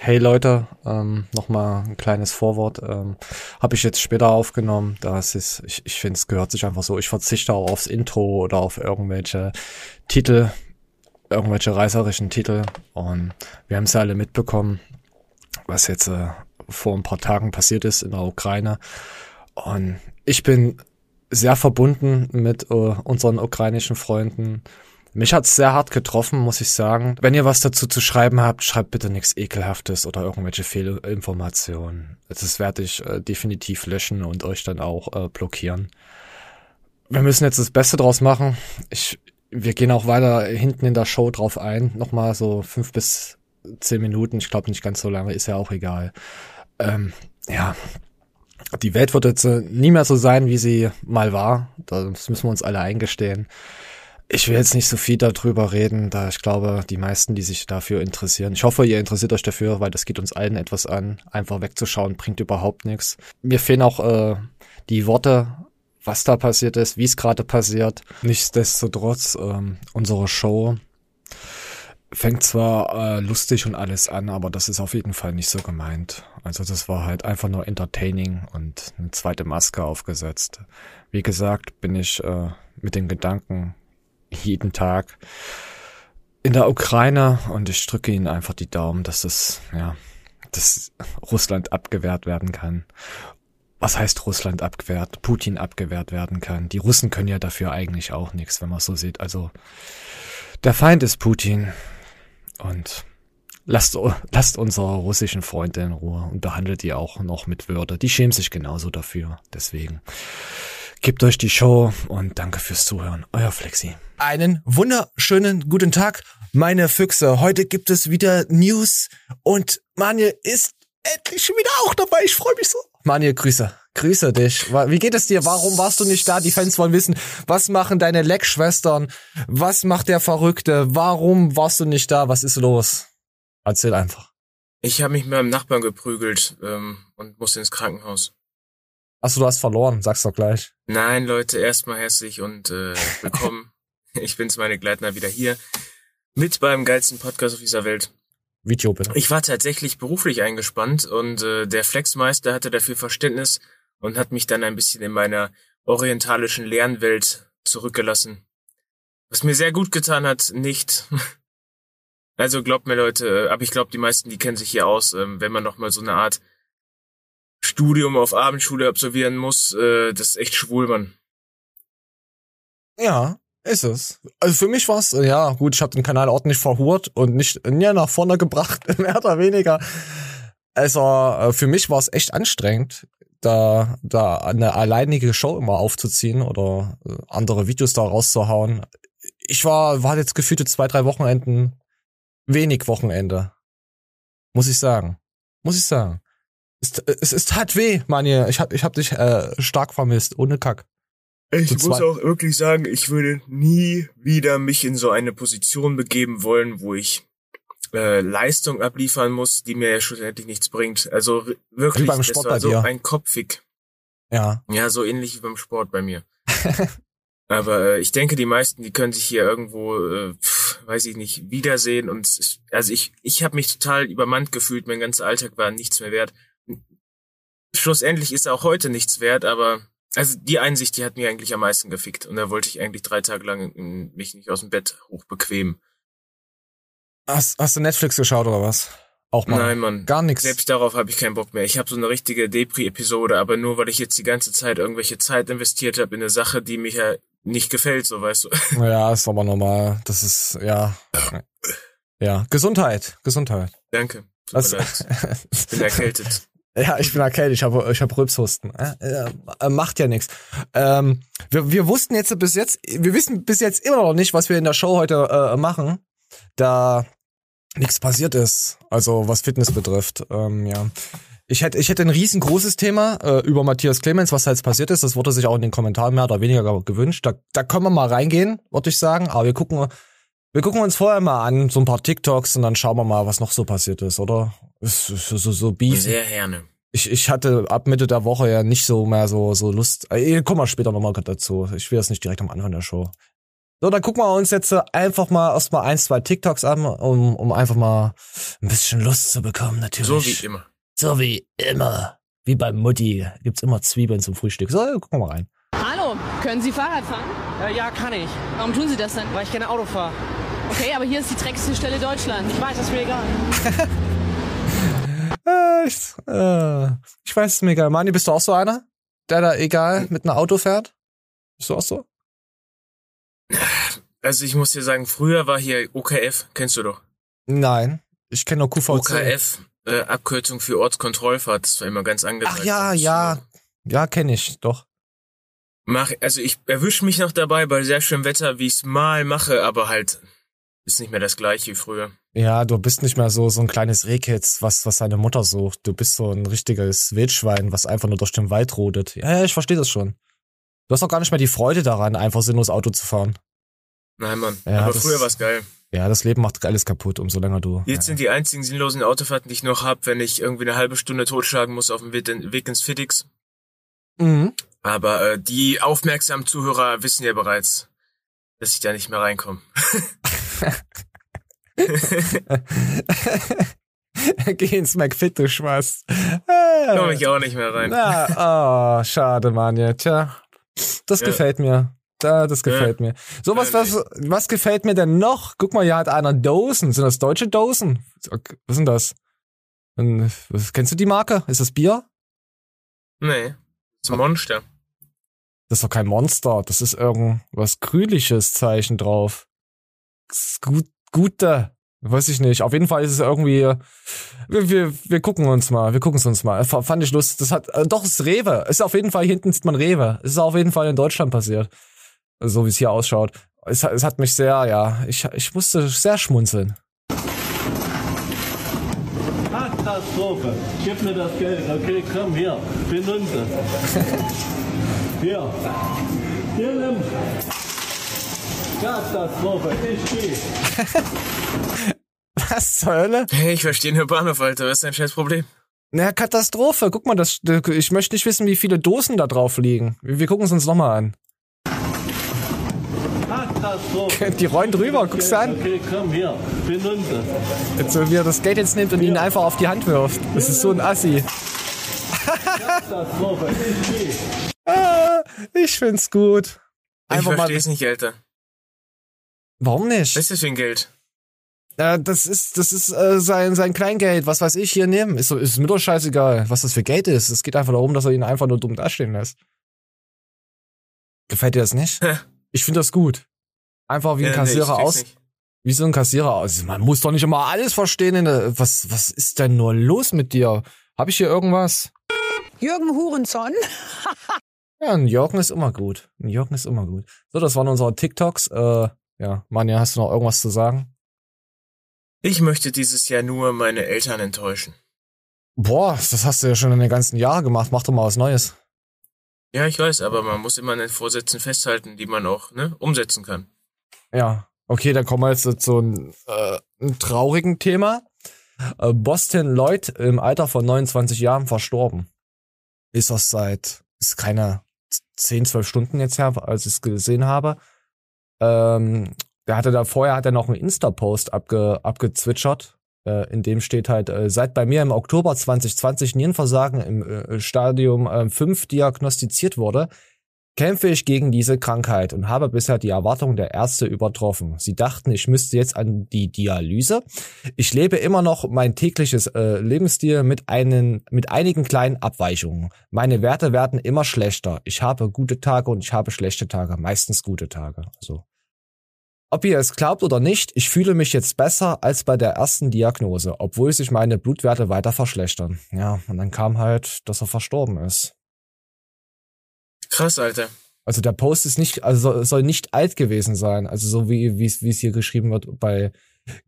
Hey Leute, ähm, nochmal ein kleines Vorwort. Ähm, Habe ich jetzt später aufgenommen. Das ist, ich, ich finde, es gehört sich einfach so. Ich verzichte auch aufs Intro oder auf irgendwelche Titel, irgendwelche reißerischen Titel. Und wir haben es ja alle mitbekommen, was jetzt äh, vor ein paar Tagen passiert ist in der Ukraine. Und ich bin sehr verbunden mit äh, unseren ukrainischen Freunden. Mich hat's sehr hart getroffen, muss ich sagen. Wenn ihr was dazu zu schreiben habt, schreibt bitte nichts Ekelhaftes oder irgendwelche Fehlinformationen. Das werde ich äh, definitiv löschen und euch dann auch äh, blockieren. Wir müssen jetzt das Beste draus machen. Ich, wir gehen auch weiter hinten in der Show drauf ein. Nochmal so fünf bis zehn Minuten. Ich glaube nicht ganz so lange, ist ja auch egal. Ähm, ja, die Welt wird jetzt äh, nie mehr so sein, wie sie mal war. Das müssen wir uns alle eingestehen. Ich will jetzt nicht so viel darüber reden, da ich glaube, die meisten, die sich dafür interessieren, ich hoffe, ihr interessiert euch dafür, weil das geht uns allen etwas an. Einfach wegzuschauen bringt überhaupt nichts. Mir fehlen auch äh, die Worte, was da passiert ist, wie es gerade passiert. Nichtsdestotrotz, ähm, unsere Show fängt zwar äh, lustig und alles an, aber das ist auf jeden Fall nicht so gemeint. Also das war halt einfach nur entertaining und eine zweite Maske aufgesetzt. Wie gesagt, bin ich äh, mit den Gedanken jeden Tag in der Ukraine und ich drücke ihnen einfach die Daumen, dass es, ja, dass Russland abgewehrt werden kann. Was heißt Russland abgewehrt? Putin abgewehrt werden kann. Die Russen können ja dafür eigentlich auch nichts, wenn man so sieht. Also der Feind ist Putin und lasst, lasst unsere russischen Freunde in Ruhe und behandelt die auch noch mit Würde. Die schämen sich genauso dafür. Deswegen. Gebt euch die Show und danke fürs Zuhören. Euer Flexi. Einen wunderschönen guten Tag, meine Füchse. Heute gibt es wieder News und Manje ist endlich schon wieder auch dabei. Ich freue mich so. Manje, Grüße. Grüße dich. Wie geht es dir? Warum warst du nicht da? Die Fans wollen wissen, was machen deine Leckschwestern? Was macht der Verrückte? Warum warst du nicht da? Was ist los? Erzähl einfach. Ich habe mich mit meinem Nachbarn geprügelt ähm, und musste ins Krankenhaus. Achso, du hast verloren, sag's doch gleich. Nein, Leute, erstmal herzlich und äh, willkommen. ich bin's, meine Gleitner, wieder hier. Mit beim geilsten Podcast auf dieser Welt. Video bitte. Ich war tatsächlich beruflich eingespannt und äh, der Flexmeister hatte dafür Verständnis und hat mich dann ein bisschen in meiner orientalischen Lernwelt zurückgelassen. Was mir sehr gut getan hat, nicht. Also glaubt mir Leute, äh, aber ich glaube, die meisten, die kennen sich hier aus, ähm, wenn man noch mal so eine Art Studium auf Abendschule absolvieren muss, äh, das ist echt schwul, Mann. Ja, ist es. Also für mich war's ja gut, ich habe den Kanal ordentlich verhurt und nicht ja, nach vorne gebracht, mehr oder weniger. Also äh, für mich war es echt anstrengend, da, da eine alleinige Show immer aufzuziehen oder äh, andere Videos da rauszuhauen. Ich war, war jetzt gefühlte zwei, drei Wochenenden wenig Wochenende. Muss ich sagen. Muss ich sagen. Es, es, es tat weh, Manje. Ich hab, ich hab dich äh, stark vermisst, ohne Kack. Ich muss auch wirklich sagen, ich würde nie wieder mich in so eine Position begeben wollen, wo ich äh, Leistung abliefern muss, die mir ja schlussendlich nichts bringt. Also wirklich, beim Sport das war so ein Kopfig. Ja. Ja, so ähnlich wie beim Sport bei mir. Aber äh, ich denke, die meisten, die können sich hier irgendwo, äh, pf, weiß ich nicht, wiedersehen. Und es, also ich, ich habe mich total übermannt gefühlt. Mein ganzer Alltag war nichts mehr wert. Schlussendlich ist er auch heute nichts wert, aber also die Einsicht, die hat mir eigentlich am meisten gefickt. Und da wollte ich eigentlich drei Tage lang mich nicht aus dem Bett hochbequemen. Hast, hast du Netflix geschaut oder was? Auch mal. Nein, Mann. Gar nichts. Selbst darauf habe ich keinen Bock mehr. Ich habe so eine richtige Depri-Episode, aber nur weil ich jetzt die ganze Zeit irgendwelche Zeit investiert habe in eine Sache, die mir ja nicht gefällt, so weißt du. Ja, ist aber normal. Das ist, ja. Ja. Gesundheit. Gesundheit. Danke. Leid. Ich bin erkältet. Ja, ich bin erkältet, ich habe ich hab Rülpshusten. Äh, äh, macht ja nichts. Ähm, wir, wir wussten jetzt bis jetzt, wir wissen bis jetzt immer noch nicht, was wir in der Show heute äh, machen, da nichts passiert ist, also was Fitness betrifft. Ähm, ja. Ich hätte, ich hätte ein riesengroßes Thema äh, über Matthias Clemens, was da jetzt passiert ist. Das wurde sich auch in den Kommentaren mehr oder weniger gewünscht. Da, da können wir mal reingehen, würde ich sagen. Aber wir gucken, wir gucken uns vorher mal an, so ein paar TikToks und dann schauen wir mal, was noch so passiert ist, oder? Ist, so, so Beef. Sehr gerne. Ich, ich hatte ab Mitte der Woche ja nicht so mehr so, so Lust. Äh, kommen wir später nochmal dazu. Ich will das nicht direkt am Anfang der Show. So, dann gucken wir uns jetzt äh, einfach mal erstmal ein, zwei TikToks an, um, um einfach mal ein bisschen Lust zu bekommen, natürlich. So wie immer. So wie immer. Wie bei Mutti. Gibt's immer Zwiebeln zum Frühstück. So, gucken wir mal rein. Hallo, können Sie Fahrrad fahren? Äh, ja, kann ich, Warum tun Sie das denn? weil ich gerne Auto fahre. Okay, aber hier ist die dreckigste Stelle Deutschlands. Ich weiß, das ist mir egal. Äh, ich, äh, ich weiß es mir egal. Mani, bist du auch so einer? Der da egal mit einem Auto fährt? Bist du auch so? Also ich muss dir sagen, früher war hier OKF, kennst du doch. Nein. Ich kenne nur QVC. OKF, äh, Abkürzung für Ortskontrollfahrt, das war immer ganz angesagt. Ach ja, ja. Ja, kenne ich, doch. Mach, also ich erwische mich noch dabei bei sehr schönem Wetter, wie ich es mal mache, aber halt ist nicht mehr das gleiche wie früher. Ja, du bist nicht mehr so so ein kleines Rehkitz, was was seine Mutter sucht. Du bist so ein richtiges Wildschwein, was einfach nur durch den Wald rodet. Ja, ja, ich verstehe das schon. Du hast auch gar nicht mehr die Freude daran, einfach sinnlos Auto zu fahren. Nein, Mann. Ja, aber das- früher war's geil. Ja, das Leben macht alles kaputt, umso länger du. Jetzt sind die einzigen sinnlosen Autofahrten, die ich noch hab, wenn ich irgendwie eine halbe Stunde totschlagen muss auf dem Weg ins Fittix. Mhm. Aber äh, die aufmerksamen Zuhörer wissen ja bereits, dass ich da nicht mehr reinkomme. Geh ins McFit, du Schmaß. Komme ich auch nicht mehr rein. Na, oh, schade, Manja. Tja, das Ja. gefällt mir. Da, das gefällt mir. So, was, Ja, was, was gefällt mir denn noch? Guck mal, hier hat einer Dosen. Sind das deutsche Dosen? Was sind das? Kennst du die Marke? Ist das Bier? Nee. Das ist ein Monster. Das ist doch kein Monster. Das ist irgendwas grünliches Zeichen drauf. Das ist Gut, gute. Weiß ich nicht. Auf jeden Fall ist es irgendwie. Wir, wir, wir gucken uns mal. Wir gucken es uns mal. Fand ich lustig. Das hat. Äh, doch, es ist Rewe. Ist auf jeden Fall, hinten sieht man Rewe. Es ist auf jeden Fall in Deutschland passiert. So wie es hier ausschaut. Es, hat- es hat mich sehr, ja. Ich, ich musste sehr schmunzeln. Katastrophe. Gib mir das Geld. Okay, komm hier. Das. Hier. Hier nimm. Katastrophe. Ich geh. Was zur Hölle? Hey, ich verstehe nur Bahnhof, Alter. Was ist dein scheiß Problem? Na, Katastrophe. Guck mal, das, ich möchte nicht wissen, wie viele Dosen da drauf liegen. Wir, gucken es uns nochmal an. Katastrophe. Die rollen drüber, guck's dir an. Okay, komm hier. Benimm das. Jetzt, so wie er das Geld jetzt nimmt und ihn einfach auf die Hand wirft. Das ist so ein Assi. Katastrophe. Ich. Ah, ich find's gut. Ich Einfach mal. verstehe es nicht, Alter. Warum nicht? Was ist das für ein Geld? Äh, das ist, das ist äh, sein, sein Kleingeld, was weiß ich, hier nehmen. Ist, so, ist mir doch scheißegal, was das für Geld ist. Es geht einfach darum, dass er ihn einfach nur dumm dastehen lässt. Gefällt dir das nicht? Hä? Ich finde das gut. Einfach wie ein Ja, nee, Kassierer krieg's aus. nicht. Wie so ein Kassierer aus. Man muss doch nicht immer alles verstehen. In der, was, was ist denn nur los mit dir? Hab ich hier irgendwas? Jürgen Hurenson. Ja, ein Jürgen ist immer gut. Ein Jürgen ist immer gut. So, das waren unsere TikToks. Äh, ja, Manja, hast du noch irgendwas zu sagen? Ich möchte dieses Jahr nur meine Eltern enttäuschen. Boah, das hast du ja schon in den ganzen Jahren gemacht. Mach doch mal was Neues. Ja, ich weiß, aber man muss immer an den Vorsätzen festhalten, die man auch ne, umsetzen kann. Ja, okay, dann kommen wir jetzt zu einem, äh, einem traurigen Thema. Äh, Boston Lloyd im Alter von 29 Jahren verstorben. Ist das seit, ist keine 10, 12 Stunden jetzt her, als ich es gesehen habe. Ähm, der hatte da vorher hat er noch einen Insta-Post abge, abgezwitschert. Äh, in dem steht halt, äh, seit bei mir im Oktober 2020 Nierenversagen im äh, Stadium äh, 5 diagnostiziert wurde, kämpfe ich gegen diese Krankheit und habe bisher die Erwartungen der Ärzte übertroffen. Sie dachten, ich müsste jetzt an die Dialyse. Ich lebe immer noch mein tägliches äh, Lebensstil mit einen mit einigen kleinen Abweichungen. Meine Werte werden immer schlechter. Ich habe gute Tage und ich habe schlechte Tage, meistens gute Tage. Also ob ihr es glaubt oder nicht, ich fühle mich jetzt besser als bei der ersten Diagnose, obwohl sich meine Blutwerte weiter verschlechtern. Ja, und dann kam halt, dass er verstorben ist. Krass, Alter. Also der Post ist nicht, also soll, nicht alt gewesen sein. Also so wie wie es wie es hier geschrieben wird bei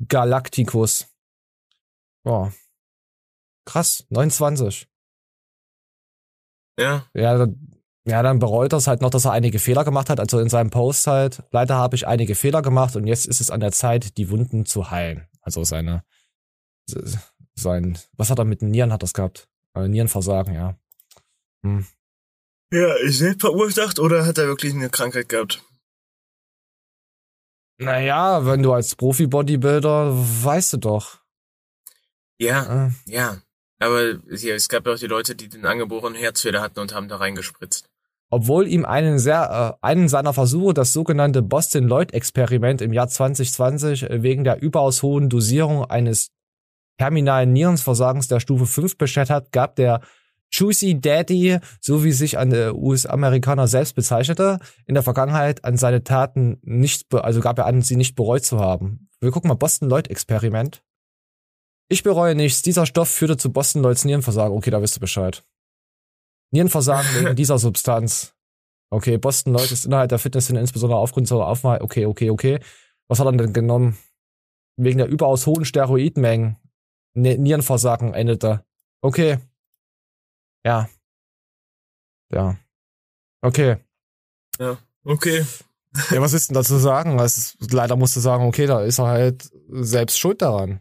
Galacticus. Boah. Krass, 29. Ja, Ja, dann, ja, dann bereut er es halt noch, dass er einige Fehler gemacht hat. Also in seinem Post halt, leider habe ich einige Fehler gemacht und jetzt ist es an der Zeit, die Wunden zu heilen. Also seine, sein, was hat er mit den Nieren hat das gehabt? Äh, Nierenversagen, ja. Hm. Ja, ist selbst verursacht oder hat er wirklich eine Krankheit gehabt? Naja, wenn du als Profi-Bodybuilder, weißt du doch. Ja, Äh, ja. Aber hier, es gab ja auch die Leute, die den angeborenen Herzfehler hatten und haben da reingespritzt. obwohl ihm einen sehr, äh, einen seiner Versuche, das sogenannte Boston Lloyd Experiment im Jahr 2020 äh, wegen der überaus hohen Dosierung eines terminalen Nierenversagens der Stufe 5 beschert hat, gab der Juicy Daddy, so wie sich ein äh, US-Amerikaner selbst bezeichnete, in der Vergangenheit an seine Taten nicht, also gab er an, sie nicht bereut zu haben. Wir gucken mal Boston Lloyd Experiment. Ich bereue nichts. Dieser Stoff führte zu Boston Lloyds Nierenversagen. Okay, da wisst ihr Bescheid. Nierenversagen wegen dieser Substanz. Okay, Boston Lloyd ist innerhalb der Fitnessszene insbesondere aufgrund zur Aufnahme. Okay, okay, okay. Was hat er denn genommen? Wegen der überaus hohen Steroidmengen. Ne Nierenversagen endete. Okay. Ja. Ja. Okay. Okay. Ja, was ist denn da zu sagen? Es ist, leider musst du sagen, okay, da ist er halt selbst schuld daran.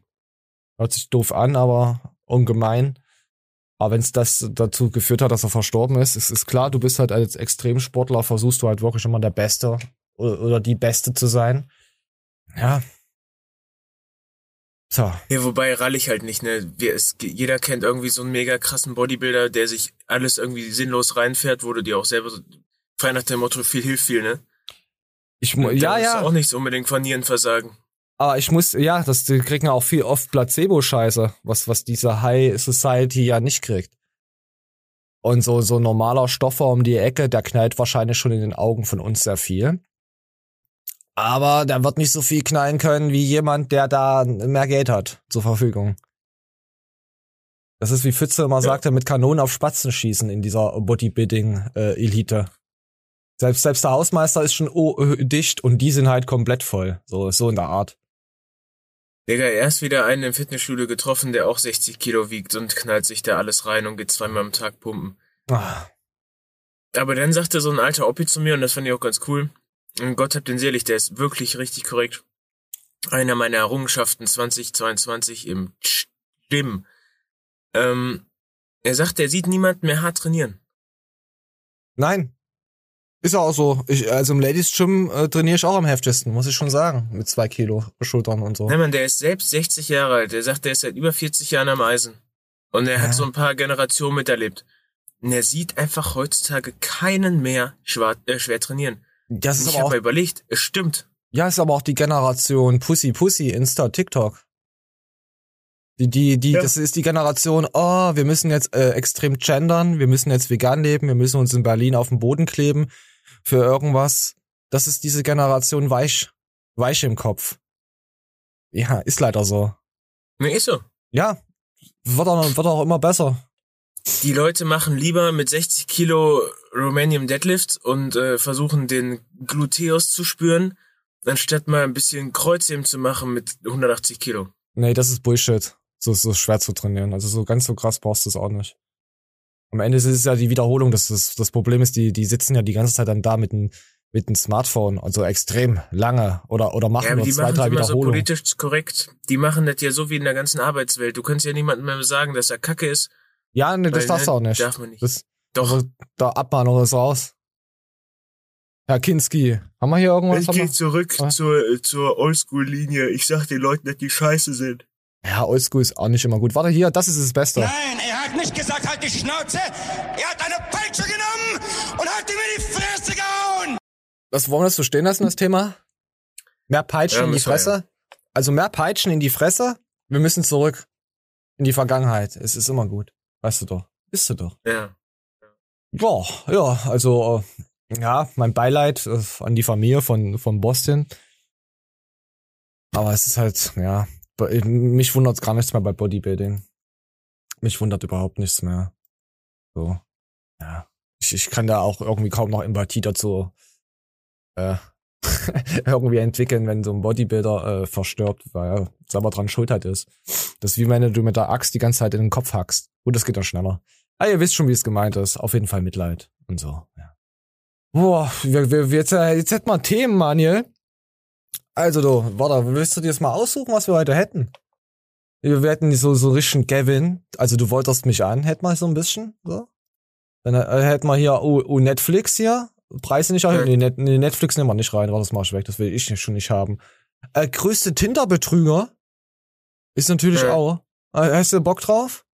Hört sich doof an, aber ungemein. Aber wenn es das dazu geführt hat, dass er verstorben ist, ist, ist klar, du bist halt als Extremsportler, versuchst du halt wirklich immer der Beste oder, oder die Beste zu sein. Ja. So. Ja, wobei rall ich halt nicht, ne? Wir, es, jeder kennt irgendwie so einen mega krassen Bodybuilder, der sich alles irgendwie sinnlos reinfährt, wo du dir auch selber so, frei nach dem Motto, viel hilft viel, ne? Ich, mu- ja, ist ja. auch nicht so unbedingt von Nierenversagen. Aber ich muss, ja, das die kriegen auch viel oft Placebo-Scheiße, was, was diese High Society ja nicht kriegt. Und so, so normaler Stoffer um die Ecke, der knallt wahrscheinlich schon in den Augen von uns sehr viel. Aber der wird nicht so viel knallen können wie jemand, der da mehr Geld hat zur Verfügung. Das ist wie Pfütze immer sagte, mit Kanonen auf Spatzen schießen in dieser Bodybuilding-Elite. Selbst, selbst der Hausmeister ist schon oh, äh, dicht und die sind halt komplett voll. So, so in der Art. Digga, erst wieder einen im Fitnessstudio getroffen, der auch 60 Kilo wiegt und knallt sich da alles rein und geht zweimal am Tag pumpen. Ah. Aber dann sagte so ein alter Oppi zu mir, und das fand ich auch ganz cool, Gott hab den selig, der ist wirklich richtig korrekt. Einer meiner Errungenschaften 2022 im Gym. Ähm, er sagt, er sieht niemanden mehr hart trainieren. Nein. Ist ja auch so. Ich, also im Ladies Gym äh, trainiere ich auch am heftigsten, muss ich schon sagen. Mit zwei Kilo Schultern und so. Nein, Mann, der ist selbst 60 Jahre alt. Der sagt, der ist seit über 40 Jahren am Eisen. Und er Ja. hat so ein paar Generationen miterlebt. Und er sieht einfach heutzutage keinen mehr schwer, äh, schwer trainieren. Das ist ich aber auch, mal überlegt, es stimmt. ja, ist aber auch die Generation Pussy Pussy Insta TikTok. Die, die, die, Ja. das ist die Generation, oh, wir müssen jetzt äh, extrem gendern, wir müssen jetzt vegan leben, wir müssen uns in Berlin auf den Boden kleben für irgendwas. Das ist diese Generation weich, weich im Kopf. Ja, ist leider so. Nee, ist so. Ja, wird auch, wird auch immer besser. Die Leute machen lieber mit 60 Kilo Romanian Deadlift und äh, versuchen den Gluteus zu spüren, anstatt mal ein bisschen Kreuzheben zu machen mit 180 Kilo. Nee, das ist Bullshit. So, so schwer zu trainieren. Also so ganz so krass brauchst du es auch nicht. Am Ende ist es ja die Wiederholung. Das, das, das Problem ist, die, die sitzen ja die ganze Zeit dann da mit einem mit einem Smartphone, also extrem lange oder oder machen Ja, nur die zwei, machen drei immer so Wiederholungen. politisch korrekt. Die machen das ja so wie in der ganzen Arbeitswelt. Du kannst ja niemandem mehr sagen, dass er kacke ist. ja, nee, das darfst du ne, auch nicht. Darf man nicht. Das, Doch. Da Abmahnung ist raus. Herr Kinski, haben wir hier irgendwas? Ich gehe zurück Was? zur, äh, zur Oldschool-Linie. Ich sag den Leuten, dass die scheiße sind. Ja, Oldschool ist auch nicht immer gut. Warte hier, das ist das Beste. Nein, er hat nicht gesagt, halt die Schnauze. Er hat eine Peitsche genommen und hat ihm in die Fresse gehauen. Was wollen wir das so stehen lassen, das Thema? Mehr Peitschen Ja, in die Fresse? Also mehr Peitschen in die Fresse? Wir müssen zurück in die Vergangenheit. Es ist immer gut. Weißt du doch. Bist du doch. Ja. Ja, ja, also, äh, ja, mein Beileid äh, an die Familie von, von Boston. Aber es ist halt, ja, be- mich wundert gar nichts mehr bei Bodybuilding. Mich wundert überhaupt nichts mehr. So, ja. Ich, ich kann da auch irgendwie kaum noch Empathie dazu äh, irgendwie entwickeln, wenn so ein Bodybuilder äh, verstirbt, weil er selber dran schuld halt ist. Das ist wie wenn du mit der Axt die ganze Zeit in den Kopf hackst. Gut, das geht dann schneller. Ah, ihr wisst schon, wie es gemeint ist. Auf jeden Fall Mitleid und so, ja. Boah, wir, wir, wir, jetzt, äh, jetzt hätten wir Themen, Manuel. Also du, warte, willst du dir das mal aussuchen, was wir heute hätten? Wir hätten so, so richtigen Gavin. Also du wolltest mich an, hätten wir so ein bisschen, so. Dann äh, hätten wir hier oh, oh, Netflix hier. Preise nicht erhöhen. Nee, Net nee, Netflix nehmen wir nicht rein, das mach ich weg, das will ich nicht, schon nicht haben. Äh, größte Tinder-Betrüger ist natürlich Ja. auch. Äh, hast du Bock drauf?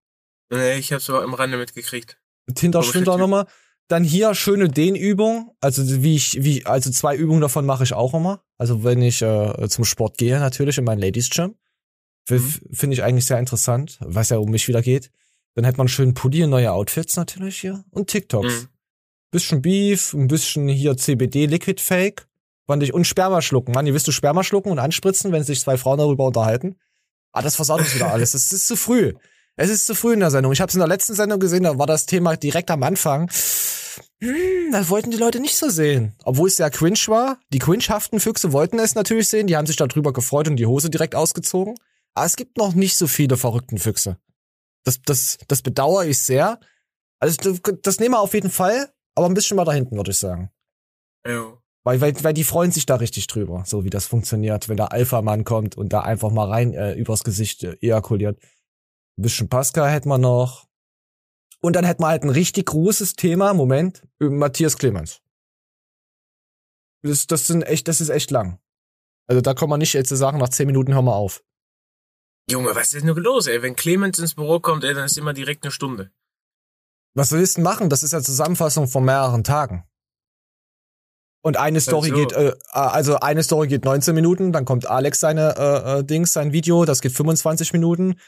Nee, ich hab's aber am Rande mitgekriegt. Tinder stimmt auch nochmal. Dann hier schöne Dehnübung. Also wie ich, wie, also zwei Übungen davon mache ich auch immer. Also wenn ich äh, zum Sport gehe, natürlich in mein Ladies Gym. Mhm. Finde ich eigentlich sehr interessant, was ja um mich wieder geht. Dann hätte man schön Pulli und neue Outfits natürlich hier. Und TikToks. Mhm. Bisschen Beef, ein bisschen hier CBD Liquid Fake. Fand ich, und Sperma schlucken. Mann, ihr wisst du Sperma schlucken und anspritzen, wenn sich zwei Frauen darüber unterhalten? Ah, das versaut uns wieder alles. Es ist zu früh. Es ist zu früh in der Sendung. Ich habe es in der letzten Sendung gesehen, da war das Thema direkt am Anfang. Hm, das wollten die Leute nicht so sehen. Obwohl es sehr cringe war. Die cringehaften Füchse wollten es natürlich sehen. Die haben sich darüber gefreut und die Hose direkt ausgezogen. Aber es gibt noch nicht so viele verrückten Füchse. Das, das, das bedauere ich sehr. Also das, das nehmen wir auf jeden Fall, aber ein bisschen weiter hinten, würde ich sagen. Jo. Weil, weil, weil die freuen sich da richtig drüber, so wie das funktioniert, wenn der Alpha-Mann kommt und da einfach mal rein äh, übers Gesicht äh, ejakuliert. Ein bisschen Pascal hätten wir noch. Und dann hätten wir halt ein richtig großes Thema, Moment, über Matthias Clemens. Das, das sind echt, das ist echt lang. Also da kann man nicht jetzt sagen, nach zehn Minuten hören wir auf. Junge, was ist denn nur los, ey? Wenn Clemens ins Büro kommt, ey, dann ist immer direkt eine Stunde. Was willst du denn machen? Das ist ja Zusammenfassung von mehreren Tagen. Und eine Story so. geht, äh, also eine Story geht 19 Minuten, dann kommt Alex seine äh, äh, Dings, sein Video, das geht 25 Minuten.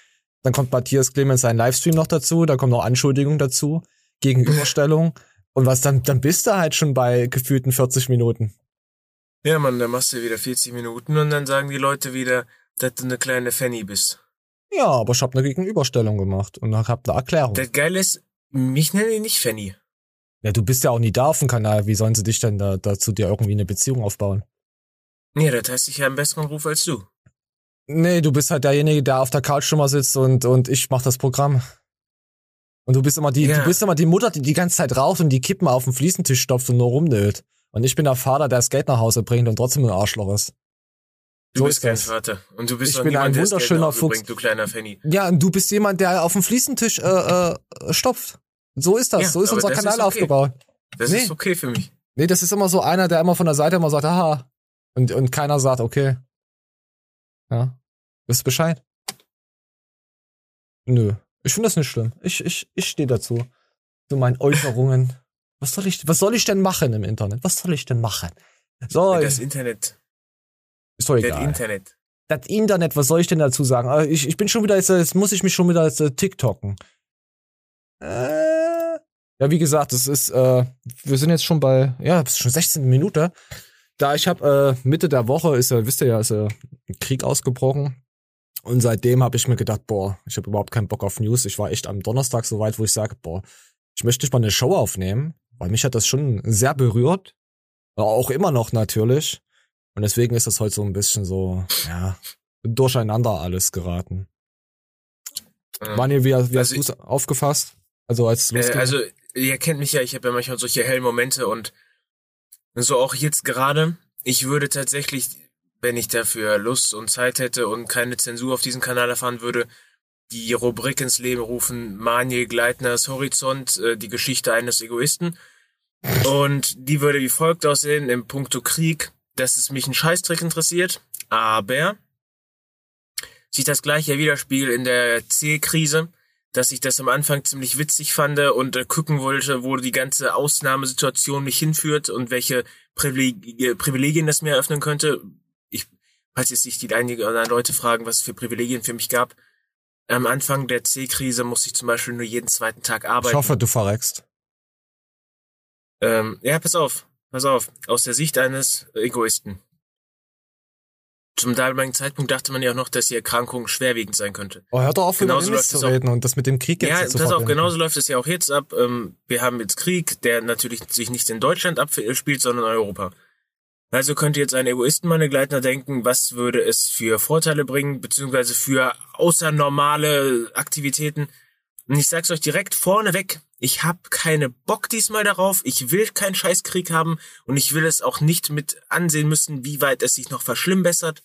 Dann kommt Matthias Clemens sein Livestream noch dazu, da kommt noch Anschuldigung dazu, Gegenüberstellung. Und was dann, dann bist du halt schon bei gefühlten 40 Minuten. Ja, Mann, dann machst du wieder 40 Minuten und dann sagen die Leute wieder, dass du eine kleine Fanny bist. Ja, aber ich habe eine Gegenüberstellung gemacht und hab eine Erklärung. Das Geile ist, mich nennen die nicht Fanny. Ja, du bist ja auch nie da auf dem Kanal. Wie sollen sie dich denn da, dazu dir irgendwie eine Beziehung aufbauen? Nee, das heißt, ich habe einen besseren Ruf als du. Nee, du bist halt derjenige, der auf der Couch schon mal sitzt und, und ich mach das Programm. Und du bist immer die, Ja. du bist immer die Mutter, die die ganze Zeit raucht und die Kippen auf den Fliesentisch stopft und nur rumnölt. Und ich bin der Vater, der das Geld nach Hause bringt und trotzdem ein Arschloch ist. Du So bist ist kein. Vater. Und du bist Ich bin niemand, ein wunderschöner Fuchs. Bringt, du kleiner Fanny. Ja, und du bist jemand, der auf dem Fliesentisch äh, äh, stopft. So ist das, Ja, so ist unser Kanal ist okay. aufgebaut. Das Nee. ist okay für mich. Nee, das ist immer so einer, der immer von der Seite immer sagt, aha. Und, und keiner sagt, okay. Ja. Wisst Bescheid? Nö. Ich finde das nicht schlimm. Ich, ich, ich stehe dazu. Zu meinen Äußerungen. Was soll ich, was soll ich denn machen im Internet? Was soll ich denn machen? So, Das Internet. ist doch Das egal. Internet. Das Internet, was soll ich denn dazu sagen? Ah, Ich, ich bin schon wieder, jetzt, jetzt muss ich mich schon wieder jetzt, äh, TikToken. Äh, ja, wie gesagt, es ist, äh, wir sind jetzt schon bei, ja, es ist schon 16 Minuten. Da ich habe äh, Mitte der Woche ist ja, wisst ihr ja, ist ja ein Krieg ausgebrochen. Und seitdem habe ich mir gedacht, boah, ich habe überhaupt keinen Bock auf News. Ich war echt am Donnerstag so weit, wo ich sage, boah, ich möchte nicht mal eine Show aufnehmen, weil mich hat das schon sehr berührt. Auch immer noch natürlich. Und deswegen ist das heute so ein bisschen so, ja, durcheinander alles geraten. Ja. Mani, wie, wie Also hast du es aufgefasst? Also als Äh, also, ihr kennt mich ja, ich habe ja manchmal solche hellen Momente und so auch jetzt gerade. Ich würde tatsächlich, wenn ich dafür Lust und Zeit hätte und keine Zensur auf diesem Kanal erfahren würde, die Rubrik ins Leben rufen, Maniel Gleitners Horizont, äh, die Geschichte eines Egoisten. Und die würde wie folgt aussehen im Punkto Krieg, dass es mich ein Scheißtrick interessiert, aber sich das gleiche widerspiegelt in der C-Krise, dass ich das am Anfang ziemlich witzig fand und äh, gucken wollte, wo die ganze Ausnahmesituation mich hinführt und welche Privileg Privilegien das mir eröffnen könnte. Ich, falls jetzt sich die einige oder andere Leute fragen, was es für Privilegien für mich gab. Am Anfang der C-Krise musste ich zum Beispiel nur jeden zweiten Tag ich arbeiten. hoffe, du verreckst. Ähm, ja, pass auf, pass auf. Aus der Sicht eines Egoisten. Zum damaligen Zeitpunkt dachte man ja auch noch, dass die Erkrankung schwerwiegend sein könnte. Oh, hör doch auf, über Genauso Mist läuft zu es auch. reden und das mit dem Krieg jetzt Ja, zu pass auf, genauso läuft es ja auch jetzt ab. Ähm, wir haben jetzt Krieg, der natürlich sich nicht in Deutschland abspielt, sondern in Europa. Also könnte jetzt ein Egoistenmannegleitner denken, was würde es für Vorteile bringen, beziehungsweise für außernormale Aktivitäten. Und ich sag's euch direkt vorneweg, ich hab keine Bock diesmal darauf, ich will keinen Scheißkrieg haben und ich will es auch nicht mit ansehen müssen, wie weit es sich noch verschlimmbessert.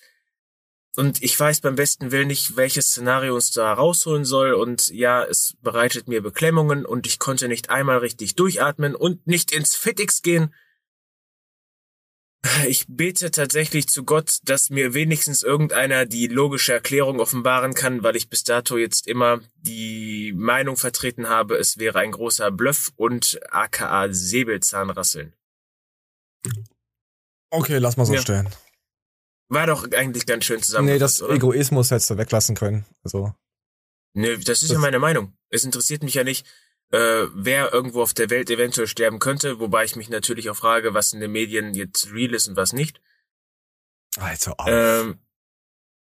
Und ich weiß beim besten Willen nicht, welches Szenario uns da rausholen soll. Und ja, es bereitet mir Beklemmungen und ich konnte nicht einmal richtig durchatmen und nicht ins Fitix gehen. Ich bete tatsächlich zu Gott, dass mir wenigstens irgendeiner die logische Erklärung offenbaren kann, weil ich bis dato jetzt immer die Meinung vertreten habe, es wäre ein großer Bluff und aka Säbelzahnrasseln. Okay, lass mal so Ja. stehen. War doch eigentlich ganz schön zusammengefasst, Nee, das oder? Egoismus hättest du weglassen können. Also, Nö, das ist Das- ja meine Meinung. Es interessiert mich ja nicht, äh, wer irgendwo auf der Welt eventuell sterben könnte, wobei ich mich natürlich auch frage, was in den Medien jetzt real ist und was nicht. Alter, auf. Ähm,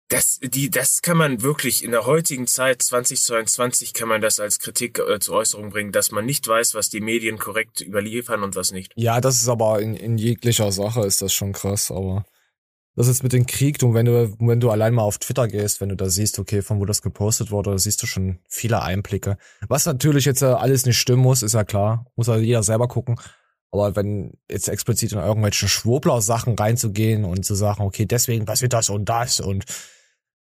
das, die, das kann man wirklich in der heutigen Zeit 2022 kann man das als Kritik äh, zur Äußerung bringen, dass man nicht weiß, was die Medien korrekt überliefern und was nicht. Ja, das ist aber in, in jeglicher Sache ist das schon krass, aber das ist mit dem Krieg, und wenn du, wenn du allein mal auf Twitter gehst, wenn du da siehst, okay, von wo das gepostet wurde, siehst du schon viele Einblicke. Was natürlich jetzt äh, alles nicht stimmen muss, ist ja klar, muss ja jeder selber gucken. Aber wenn jetzt explizit in irgendwelche Schwurbler-Sachen reinzugehen und zu sagen, okay, deswegen passiert das und das und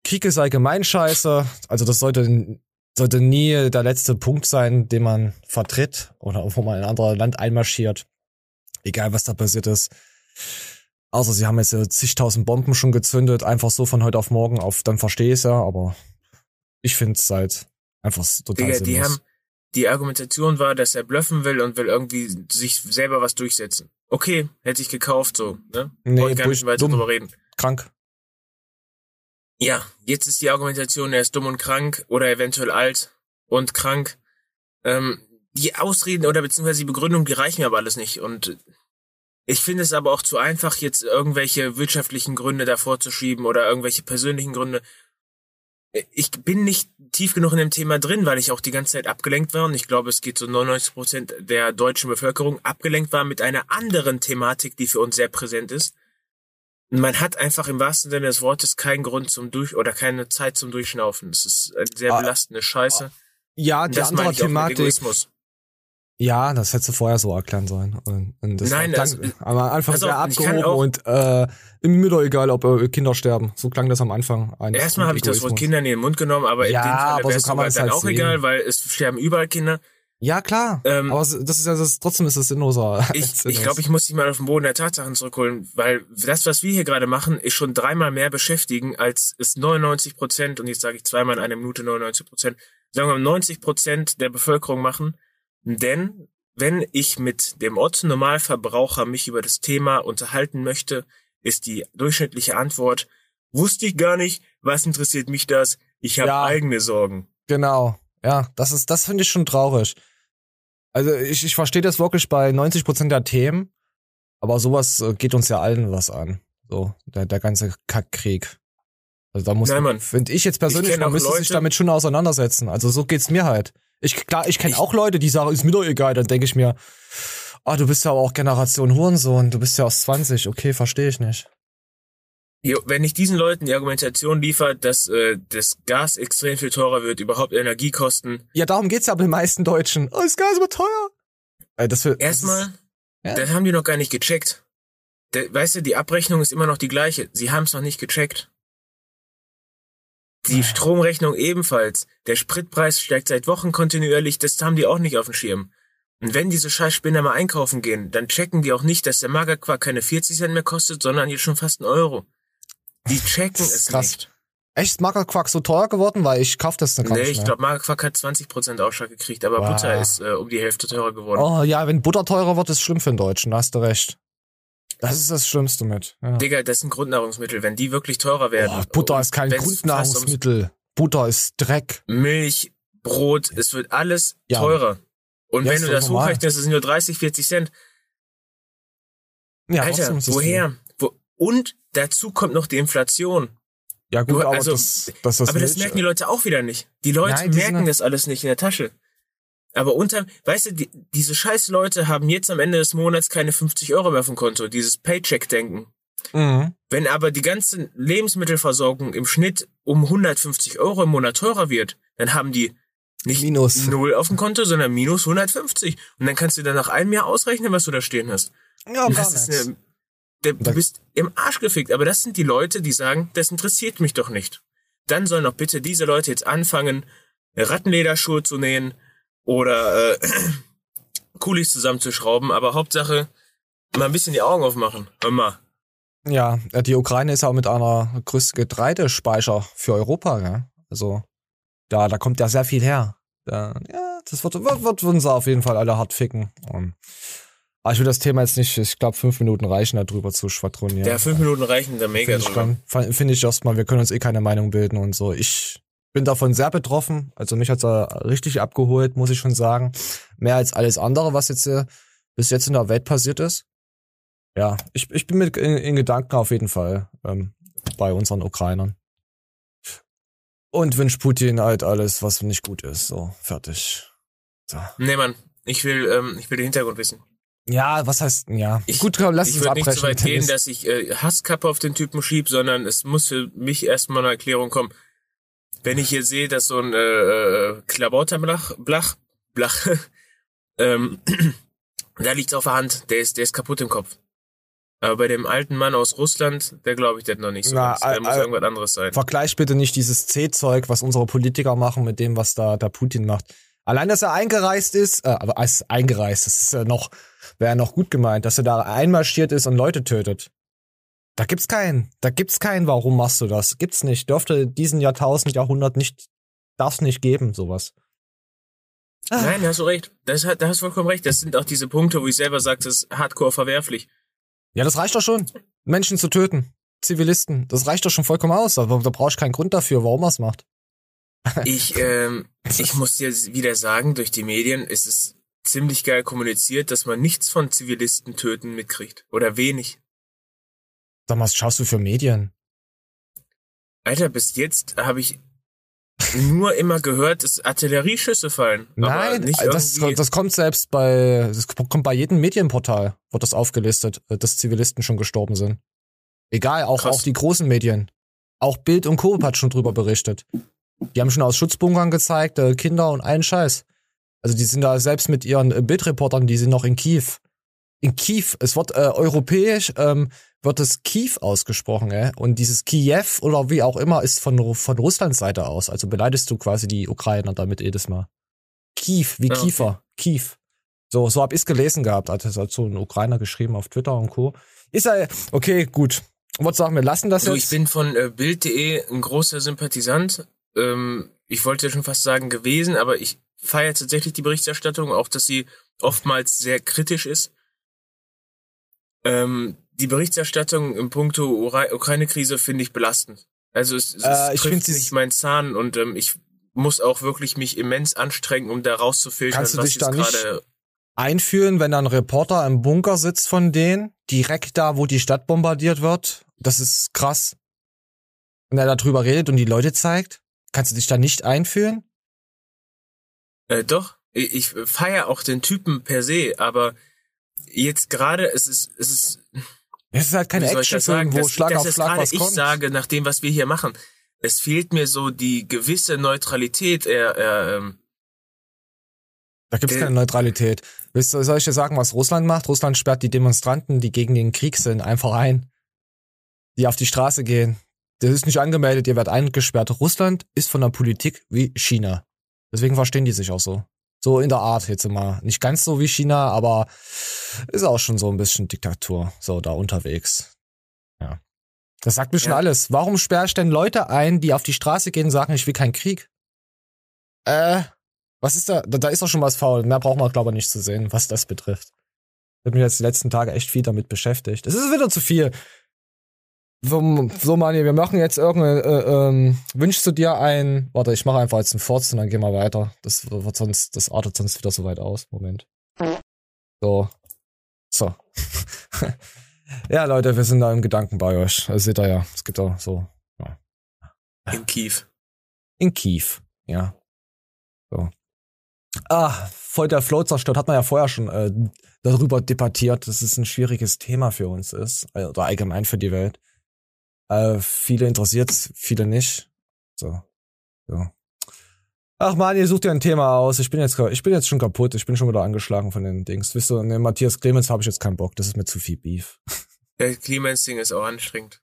Krieg ist allgemein scheiße, also das sollte, sollte nie der letzte Punkt sein, den man vertritt oder wo man in ein anderes Land einmarschiert. Egal, was da passiert ist. Außer sie haben jetzt äh, zigtausend Bomben schon gezündet, einfach so von heute auf morgen auf, dann verstehe ich ja, aber ich finde es halt einfach total Digga, die sinnlos. haben, die Argumentation war, dass er bluffen will und will irgendwie sich selber was durchsetzen. Okay, hätte ich gekauft, so, ne? Nee, Wollte gar nicht weiter dumm. drüber reden. Krank. Ja, jetzt ist die Argumentation, er ist dumm und krank oder eventuell alt und krank. Ähm, die Ausreden oder beziehungsweise die Begründung, die reichen mir aber alles nicht. Und ich finde es aber auch zu einfach, jetzt irgendwelche wirtschaftlichen Gründe davor zu schieben oder irgendwelche persönlichen Gründe. Ich bin nicht tief genug in dem Thema drin, weil ich auch die ganze Zeit abgelenkt war und ich glaube, es geht so 99 Prozent der deutschen Bevölkerung abgelenkt war mit einer anderen Thematik, die für uns sehr präsent ist. Man hat einfach im wahrsten Sinne des Wortes keinen Grund zum Durch oder keine Zeit zum Durchschnaufen. Das ist eine sehr Ah, belastende Scheiße. Ja, Und die andere Thematik. Ja, das hättest du vorher so erklären sollen. Und, und das Nein, klang also, am Anfang sehr abgehoben und äh, mir doch egal, ob äh, Kinder sterben. So klang das am Anfang. Erstmal habe ich das Wort. Kinder in den Mund genommen, aber Ja, in dem Fall aber so wäre es kann man sogar es dann halt auch sehen. egal, weil es sterben überall Kinder. Ja, klar. Ähm, aber das ist ja das, trotzdem ist es sinnloser. Ich, ich glaube, ich muss dich mal auf den Boden der Tatsachen zurückholen, weil das, was wir hier gerade machen, ist schon dreimal mehr beschäftigen, als es 99 Prozent, und jetzt sage ich zweimal in einer Minute 99 Prozent, sagen wir mal 90 Prozent der Bevölkerung machen. Denn wenn ich mit dem Otto-Normalverbraucher mich über das Thema unterhalten möchte, ist die durchschnittliche Antwort, wusste ich gar nicht, was interessiert mich das? Ich habe Ja. eigene Sorgen. Genau. Ja, das ist, das finde ich schon traurig. Also ich, ich verstehe das wirklich bei 90 Prozent der Themen, aber sowas äh, geht uns ja allen was an. So, der, der ganze Kackkrieg. Also da muss finde ich jetzt persönlich, kenn man müsste sich Leute- damit schon auseinandersetzen. Also so geht's mir halt. Ich, klar, ich kenne auch Leute, die sagen, ist mir doch egal, dann denke ich mir, ah, du bist ja aber auch Generation Hurensohn, du bist ja aus 20, okay, verstehe ich nicht. Jo, wenn ich diesen Leuten die Argumentation liefere, dass äh, das Gas extrem viel teurer wird, überhaupt Energiekosten, Ja, darum geht's ja bei den meisten Deutschen. Oh, ist Gas aber teuer. Äh, das wird, erstmal, Ja. das haben die noch gar nicht gecheckt. Der, weißt du, die Abrechnung ist immer noch die gleiche. Sie haben es noch nicht gecheckt. Die Stromrechnung ebenfalls. Der Spritpreis steigt seit Wochen kontinuierlich, das haben die auch nicht auf dem Schirm. Und wenn diese Scheißspinner mal einkaufen gehen, dann checken die auch nicht, dass der Magerquark keine 40 Cent mehr kostet, sondern jetzt schon fast einen Euro. Die checken es krass. nicht. Echt Magerquark so teuer geworden? Weil ich kauf das dann gar Nee, nicht ich mehr. glaube, Magerquark hat 20% Ausschlag gekriegt, aber Wow. Butter ist äh, um die Hälfte teurer geworden. Oh ja, wenn Butter teurer wird, ist schlimm für den Deutschen, da hast du recht. Das ist das Schlimmste mit. Ja. Digga, das sind Grundnahrungsmittel. Wenn die wirklich teurer werden. Oh, Butter ist kein Grundnahrungsmittel. Butter ist Dreck. Milch, Brot, es wird alles Ja. teurer. Und Ja, wenn du das normal. hochrechnest, das sind nur 30, 40 Cent. Ja, Alter, woher? Wo, und dazu kommt noch die Inflation. Ja gut, Du, aber also, das, das, das aber das merken die Leute auch wieder nicht. Die Leute Nein, merken sind- das alles nicht in der Tasche. Aber unter, weißt du, die, diese scheiß Leute haben jetzt am Ende des Monats keine 50 Euro mehr auf dem Konto. Dieses Paycheck-Denken. Mhm. Wenn aber die ganze Lebensmittelversorgung im Schnitt um 150 Euro im Monat teurer wird, dann haben die nicht Minus. null auf dem Konto, sondern minus 150. Und dann kannst du dann nach einem Jahr ausrechnen, was du da stehen hast. Ja, gar das eine, der, du bist im Arsch gefickt. Aber das sind die Leute, die sagen, das interessiert mich doch nicht. Dann sollen doch bitte diese Leute jetzt anfangen, Rattenlederschuhe zu nähen oder äh, Kulis zusammenzuschrauben. Aber Hauptsache, mal ein bisschen die Augen aufmachen. Hör mal. Ja, äh, die Ukraine ist auch mit einer größten Getreidespeicher für Europa, gell? Also da, da kommt ja sehr viel her. Da, ja, das wird, wird, wird uns auf jeden Fall alle hart ficken. Und, aber ich will das Thema jetzt nicht, ich glaube, fünf Minuten reichen, darüber zu schwadronieren. Ja, fünf Minuten reichen da mega Finde ich, finde ich erstmal, wir können uns eh keine Meinung bilden und so. Ich bin davon sehr betroffen. Also mich hat's da richtig abgeholt, muss ich schon sagen. Mehr als alles andere, was jetzt äh, bis jetzt in der Welt passiert ist. Ja, ich, ich bin mit in, in Gedanken auf jeden Fall ähm, bei unseren Ukrainern. Und wünsch Putin halt alles, was nicht gut ist. So, fertig. So. Nee, Mann, ich will, ähm, ich will den Hintergrund wissen. Ja, was heißt, ja. Ich- gut, komm, lass ich uns würde nicht abbrechen. so weit gehen, dass ich äh, Hasskappe auf den Typen schieb, sondern es muss für mich erstmal eine Erklärung kommen. Wenn ich hier sehe, dass so ein äh, äh, Klabauterblach, Blach, Blach, ähm, da liegt's auf der Hand, der ist, der ist kaputt im Kopf. Aber bei dem alten Mann aus Russland, der glaube ich das noch nicht so. Na, äh, muss äh, irgendwas anderes sein. Vergleich bitte nicht dieses C-Zeug, was unsere Politiker machen, mit dem, was da der Putin macht. Allein, dass er eingereist ist, äh, aber als eingereist, das ist ja noch, wäre noch gut gemeint, dass er da einmarschiert ist und Leute tötet. Da gibt's keinen. Da gibt's keinen, warum machst du das? Gibt's nicht. Dürfte diesen Jahrtausend, Jahrhundert nicht, darf's nicht geben, sowas. Nein, da hast du recht. Das, da hast du vollkommen recht. Das sind auch diese Punkte, wo ich selber sage, das ist hardcore verwerflich. Ja, das reicht doch schon. Menschen zu töten. Zivilisten. Das reicht doch schon vollkommen aus. Aber da brauchst du keinen Grund dafür, warum er es macht. Ich, ähm, ich muss dir wieder sagen, durch die Medien ist es ziemlich geil kommuniziert, dass man nichts von Zivilisten töten mitkriegt. Oder wenig. Sag mal, was schaust du für Medien? Alter, bis jetzt habe ich nur immer gehört, dass Artillerieschüsse fallen. aber Nein, nicht das, das kommt selbst bei, das kommt bei jedem Medienportal, wird das aufgelistet, äh, dass Zivilisten schon gestorben sind. Egal, auch, Krass. auch die großen Medien. Auch Bild und Co. hat schon drüber berichtet. Die haben schon aus Schutzbunkern gezeigt, äh, Kinder und allen Scheiß. Also die sind da selbst mit ihren äh, Bildreportern, die sind noch in Kiew. In Kiew, es wird äh, europäisch, ähm, wird es Kiew ausgesprochen, äh? Und dieses Kiew oder wie auch immer ist von, von Russlands Seite aus. Also beleidigst du quasi die Ukrainer damit jedes Mal. Kiew, wie Ja, okay. Kiefer, Kiew. So, so hab ich's gelesen gehabt, hat es halt so ein Ukrainer geschrieben auf Twitter und Co. Ist er, okay, gut. Was sagen wir, lassen das Du, jetzt? ich bin von äh, Bild.de ein großer Sympathisant. Ähm, ich wollte ja schon fast sagen gewesen, aber ich feiere tatsächlich die Berichterstattung, auch dass sie oftmals sehr kritisch ist. Ähm, die Berichterstattung im Punkto Ukraine-Krise finde ich belastend. Also es, es Äh, ich trifft nicht meinen Zahn und ähm, ich muss auch wirklich mich immens anstrengen, um da rauszufiltern, Kannst du was dich da gerade einführen, wenn da ein Reporter im Bunker sitzt von denen, direkt da, wo die Stadt bombardiert wird. Das ist krass. Und er darüber redet und die Leute zeigt. Kannst du dich da nicht einführen? Äh, doch, ich, ich feiere auch den Typen per se, aber jetzt gerade es ist es ist Es ist halt kein wie soll ich das sagen? Actionfilm, wo Das- Schlag das auf Schlag gerade was ich kommt. sage nach dem, was wir hier machen. Es fehlt mir so die gewisse Neutralität. Er, er, ähm, Da gibt's äh, keine Neutralität. Willst du, soll ich dir sagen, was Russland macht? Russland sperrt die Demonstranten, die gegen den Krieg sind, einfach ein. Die auf die Straße gehen. Das ist nicht angemeldet, ihr werdet eingesperrt. Russland ist von der Politik wie China. Deswegen verstehen die sich auch so. So in der Art jetzt mal. Nicht ganz so wie China, aber ist auch schon so ein bisschen Diktatur. So da unterwegs. Ja. Das sagt mir schon Ja. alles. Warum sperre ich denn Leute ein, die auf die Straße gehen und sagen, ich will keinen Krieg? Äh, was ist da? Da, da ist doch schon was faul. Mehr braucht man, glaube ich, nicht zu sehen, was das betrifft. Ich habe mich jetzt die letzten Tage echt viel damit beschäftigt. Es ist wieder zu viel. So, so Mani, wir machen jetzt irgendeine, äh, ähm, wünschst du dir ein, warte, ich mache einfach jetzt einen Forts und dann gehen wir weiter. Das wird sonst, das artet sonst wieder so weit aus. Moment. So. So. ja, Leute, wir sind da im Gedanken bei euch. Das seht ihr ja. Es gibt da so. in Kiew. In Kiew, ja. So. Ah, voll der Flow zerstört, hat man ja vorher schon äh, darüber debattiert, dass es ein schwieriges Thema für uns ist, äh, oder allgemein für die Welt. Äh, viele interessiert's, viele nicht. So. so. Ach man, ihr sucht ja ein Thema aus. Ich bin jetzt, ich bin jetzt schon kaputt. Ich bin schon wieder angeschlagen von den Dings. Wisst du, ne, Matthias Clemens habe ich jetzt keinen Bock. Das ist mir zu viel Beef. Der Clemens-Ding ist auch anstrengend.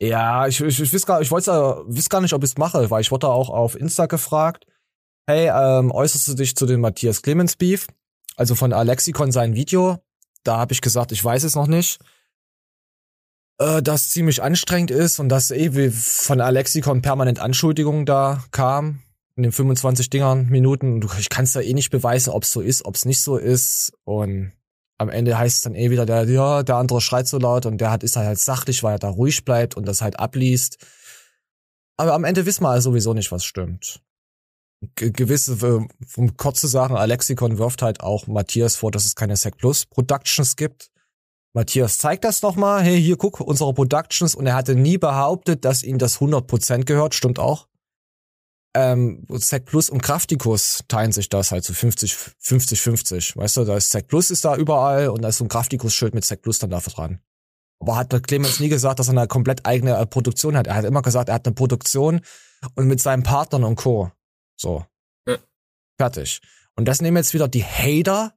Ja, ich, ich, ich weiß gar, ich wollte, weiß gar nicht, ob ich es mache, weil ich wurde auch auf Insta gefragt. Hey, ähm, äußerst du dich zu dem Matthias Clemens Beef? Also von Alexikon sein Video. Da habe ich gesagt, ich weiß es noch nicht. Äh, das ziemlich anstrengend ist und dass eh wie von Alexikon permanent Anschuldigungen da kam in den 25 Dingern Minuten. Ich kann es ja eh nicht beweisen, ob es so ist, ob es nicht so ist. Und am Ende heißt es dann eh wieder, der, ja, der andere schreit so laut und der hat ist halt sachlich, weil er da ruhig bleibt und das halt abliest. Aber am Ende wissen wir halt sowieso nicht, was stimmt. Ge gewisse, um kurze Sachen, Alexikon wirft halt auch Matthias vor, dass es keine Sec Plus Productions gibt. Matthias zeigt das nochmal, hey, hier guck, unsere Productions und er hatte nie behauptet, dass ihm das 100% gehört, stimmt auch. Ähm, Sec Plus und Kraftikus teilen sich das halt so 50, 50, 50. Weißt du, da ist Sec Plus ist da überall und da ist so ein Kraftikus-Schild mit Sec Plus dann da dran. Aber hat Clemens nie gesagt, dass er eine komplett eigene äh, Produktion hat. Er hat immer gesagt, er hat eine Produktion und mit seinen Partnern und Co. So. Ja. Fertig. Und das nehmen jetzt wieder die Hater,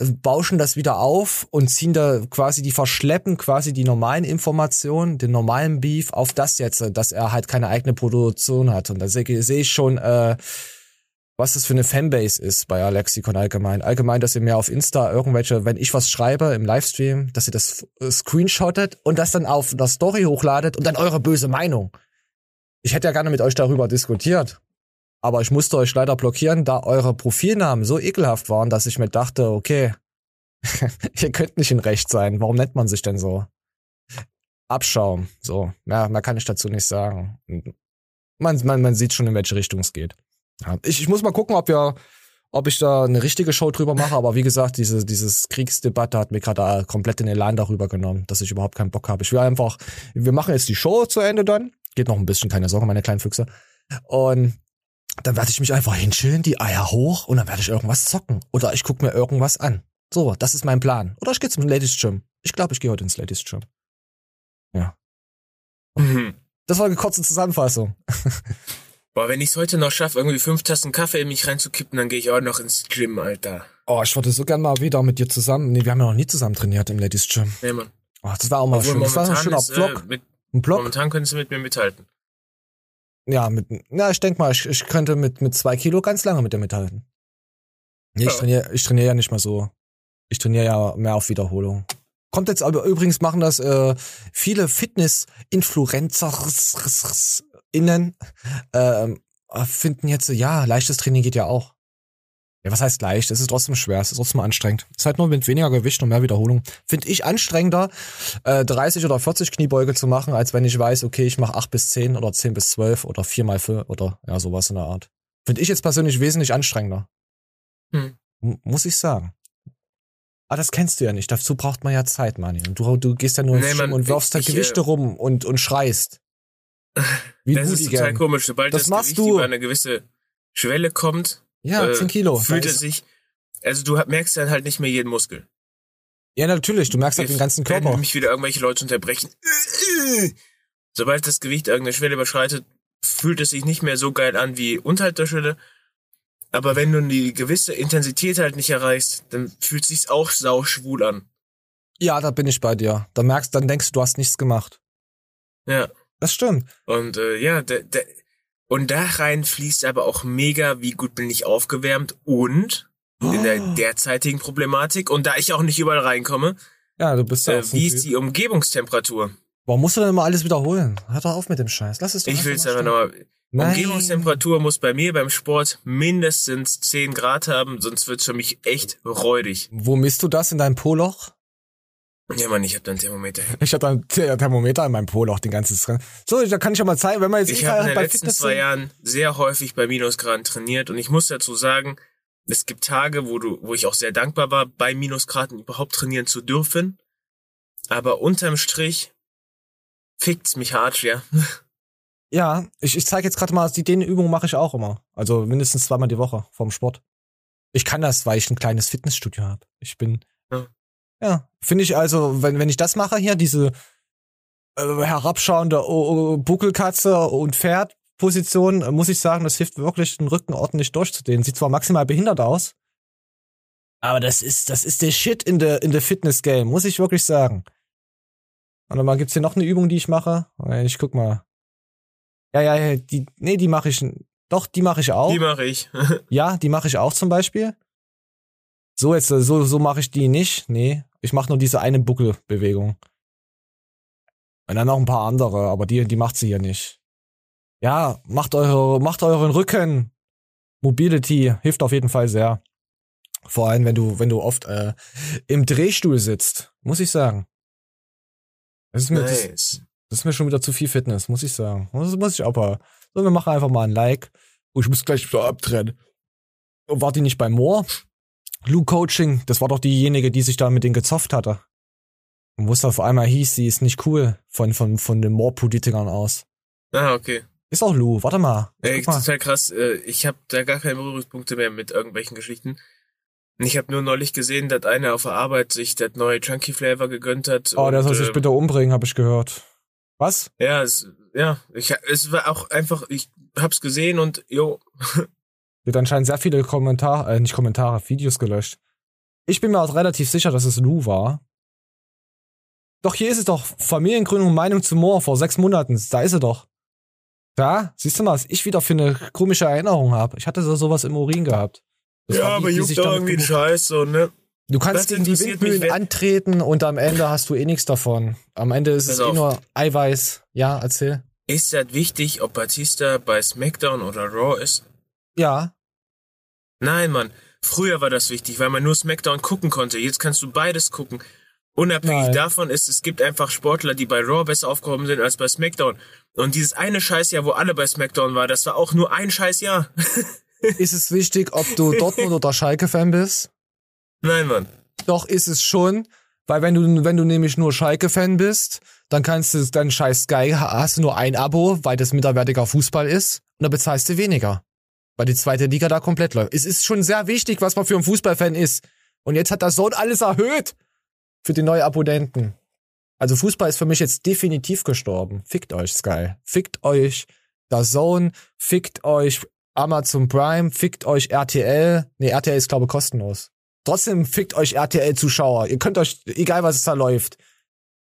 bauschen das wieder auf und ziehen da quasi, die verschleppen quasi die normalen Informationen, den normalen Beef auf das jetzt, dass er halt keine eigene Produktion hat. Und da sehe seh ich schon, äh, was das für eine Fanbase ist bei Alexikon allgemein. Allgemein, dass ihr mir auf Insta irgendwelche, wenn ich was schreibe im Livestream, dass ihr das äh, screenshottet und das dann auf der Story hochladet und dann eure böse Meinung. Ich hätte ja gerne mit euch darüber diskutiert. Aber ich musste euch leider blockieren, da eure Profilnamen so ekelhaft waren, dass ich mir dachte, okay, ihr könnt nicht in Recht sein. Warum nennt man sich denn so? Abschaum. So, mehr, mehr kann ich dazu nicht sagen. Man, man, man sieht schon, in welche Richtung es geht. Ja, ich, ich muss mal gucken, ob wir, ob ich da eine richtige Show drüber mache, aber wie gesagt, diese, dieses Kriegsdebatte hat mir gerade komplett den Elan darüber genommen, dass ich überhaupt keinen Bock habe. Ich will einfach, wir machen jetzt die Show zu Ende dann. Geht noch ein bisschen, keine Sorge, meine kleinen Füchse. Und dann werde ich mich einfach hinschillen, die Eier hoch und dann werde ich irgendwas zocken. Oder ich gucke mir irgendwas an. So, das ist mein Plan. Oder ich gehe zum Ladies Gym. Ich glaube, ich gehe heute ins Ladies Gym. Ja. Mhm. Das war eine kurze Zusammenfassung. Boah, wenn ich es heute noch schaffe, irgendwie fünf Tassen Kaffee in mich reinzukippen, dann gehe ich auch noch ins Gym, Alter. Oh, ich würde so gern mal wieder mit dir zusammen. Nee, wir haben ja noch nie zusammen trainiert im Ladies Gym. Nee, Mann. Oh, das war auch mal Obwohl schön. Das war ein schöner ist, äh, Vlog. mit, Ein Vlog. momentan können sie mit mir mithalten. Ja, mit, na, ich denk mal, ich, ich könnte mit, mit zwei Kilo ganz lange mit dir mithalten. Nee, ich trainiere, ich trainiere ja nicht mal so. Ich trainiere ja mehr auf Wiederholung. Kommt jetzt aber übrigens machen das äh, viele Fitness-Influencer innen ähm, finden jetzt, ja, leichtes Training geht ja auch. Ja, was heißt leicht? Es ist trotzdem schwer, es ist trotzdem anstrengend. Es ist halt nur mit weniger Gewicht und mehr Wiederholung. Finde ich anstrengender, äh, 30 oder 40 Kniebeuge zu machen, als wenn ich weiß, okay, ich mache 8 bis 10 oder 10 bis 12 oder 4 mal 4 oder ja, sowas in der Art. Finde ich jetzt persönlich wesentlich anstrengender. Hm. Muss ich sagen. Aber das kennst du ja nicht. Dazu braucht man ja Zeit, Manni. Und du, du gehst ja nur ins Nee, Mann, und wirfst da ich, Gewichte äh, rum und, und schreist. Wie das du ist total gern. komisch. Sobald Das das, machst Gewicht du. über eine gewisse Schwelle kommt, Ja, äh, 10 Kilo. fühlt es ist- sich, also du merkst dann halt nicht mehr jeden Muskel. Ja, natürlich. Du merkst halt den ganzen Körper. mich wieder irgendwelche Leute unterbrechen. Sobald das Gewicht irgendeine Schwelle überschreitet, fühlt es sich nicht mehr so geil an wie unterhalb der Schwelle. Aber wenn du die gewisse Intensität halt nicht erreichst, dann fühlt sich's auch sau schwul an. Ja, da bin ich bei dir. Da merkst, dann denkst du, du hast nichts gemacht. Ja. Das stimmt. Und äh, ja, der, der, und da rein fließt aber auch mega, wie gut bin ich aufgewärmt und in der derzeitigen Problematik und da ich auch nicht überall reinkomme, Ja, du bist ja äh, wie ist die Umgebungstemperatur? Warum musst du denn immer alles wiederholen? Hör doch auf mit dem Scheiß. Lass es doch Ich will es einfach nochmal. Umgebungstemperatur muss bei mir beim Sport mindestens 10 Grad haben, sonst wird's für mich echt räudig. Wo misst du das in deinem Poloch? Ja, Mann, ich hab da ein Thermometer. Ich habe ein Ther- Thermometer in meinem Poloch, den ganzen Drin. So, da kann ich ja mal zeigen, wenn man jetzt Ich eh habe in den letzten Fitness zwei Jahren sehr häufig bei Minusgraden trainiert und ich muss dazu sagen, es gibt Tage, wo du, wo ich auch sehr dankbar war, bei Minusgraden überhaupt trainieren zu dürfen. Aber unterm Strich fickt's mich hart, ja. Ja, ich, ich zeige jetzt gerade mal, die Dehnübung mache ich auch immer. Also mindestens zweimal die Woche vorm Sport. Ich kann das, weil ich ein kleines Fitnessstudio habe. Ich bin. Ja. Ja, finde ich also, wenn, wenn ich das mache hier, diese äh, herabschauende oh, oh, Buckelkatze und Pferdposition, äh, muss ich sagen, das hilft wirklich, den Rücken ordentlich durchzudehnen. Sieht zwar maximal behindert aus, aber das ist, das ist der Shit in der in der Fitness Game, muss ich wirklich sagen. Und dann gibt's hier noch eine Übung, die ich mache. Ich guck mal. Ja, ja, ja, die, nee, die mache ich, doch, die mache ich auch. Die mache ich. Ja, die mache ich auch zum Beispiel. So jetzt, äh, so, so mache ich die nicht. Nee, ich mache nur diese eine Buckelbewegung. Und dann noch ein paar andere, aber die, die macht sie hier nicht. Ja, macht eure, macht euren Rücken. Mobility hilft auf jeden Fall sehr. Vor allem, wenn du, wenn du oft äh, im Drehstuhl sitzt, muss ich sagen. Das ist mir, das, Nice. das ist mir schon wieder zu viel Fitness, muss ich sagen. Das muss ich aber. So, wir machen einfach mal ein Like. Oh, ich muss gleich wieder abtrennen. Und war die nicht bei Moore? Lou Coaching, das war doch diejenige, die sich da mit denen gezofft hatte. Und wo es auf einmal hieß, sie ist nicht cool von, von, von den Moore-Politikern aus. Ah, okay. Ist auch Lou, warte mal. Ey, mal. total krass. Äh, Ich habe da gar keine Berührungspunkte mehr mit irgendwelchen Geschichten. Ich habe nur neulich gesehen, dass einer auf der Arbeit sich das neue Chunky Flavor gegönnt hat. Oh, der soll sich äh, bitte umbringen, habe ich gehört. Was? Ja, es, ja, ich, es war auch einfach, ich hab's gesehen und jo, Wird anscheinend sehr viele Kommentare, äh, nicht Kommentare, Videos gelöscht. Ich bin mir auch relativ sicher, dass es Lou war. Doch hier ist es doch. Familiengründung Meinung zu Moore vor sechs Monaten. Da ist er doch. Da, siehst du mal, was ich wieder für eine komische Erinnerung habe. Ich hatte so sowas im Urin gehabt. Das ja, die, aber juckt doch irgendwie ein gebucht- Scheiß, so, ne? Du kannst Das gegen die mich, Windmühlen wer- antreten und am Ende hast du eh nichts davon. Am Ende ist Pass es eh nur Eiweiß. Ja, erzähl. Ist das wichtig, ob Batista bei SmackDown oder Raw ist? Ja, Nein, Mann. Früher war das wichtig, weil man nur SmackDown gucken konnte. Jetzt kannst du beides gucken. Unabhängig Nein. davon ist, es gibt einfach Sportler, die bei Raw besser aufgehoben sind als bei SmackDown. Und dieses eine Scheißjahr, wo alle bei SmackDown waren, das war auch nur ein Scheißjahr. ist es wichtig, ob du Dortmund oder Schalke-Fan bist? Nein, Mann. Doch ist es schon, weil wenn du wenn du nämlich nur Schalke-Fan bist, dann kannst du dann scheiß Sky hast du nur ein Abo, weil das minderwertiger Fußball ist und da bezahlst du weniger, weil die zweite Liga da komplett läuft. Es ist schon sehr wichtig, was man für ein Fußballfan ist. Und jetzt hat das Sohn alles erhöht für die neuen Abonnenten. Also Fußball ist für mich jetzt definitiv gestorben. Fickt euch Sky, fickt euch der Zone, fickt euch Amazon Prime, fickt euch RTL. Nee, RTL ist glaube kostenlos. Trotzdem fickt euch RTL-Zuschauer. Ihr könnt euch, egal was es da läuft.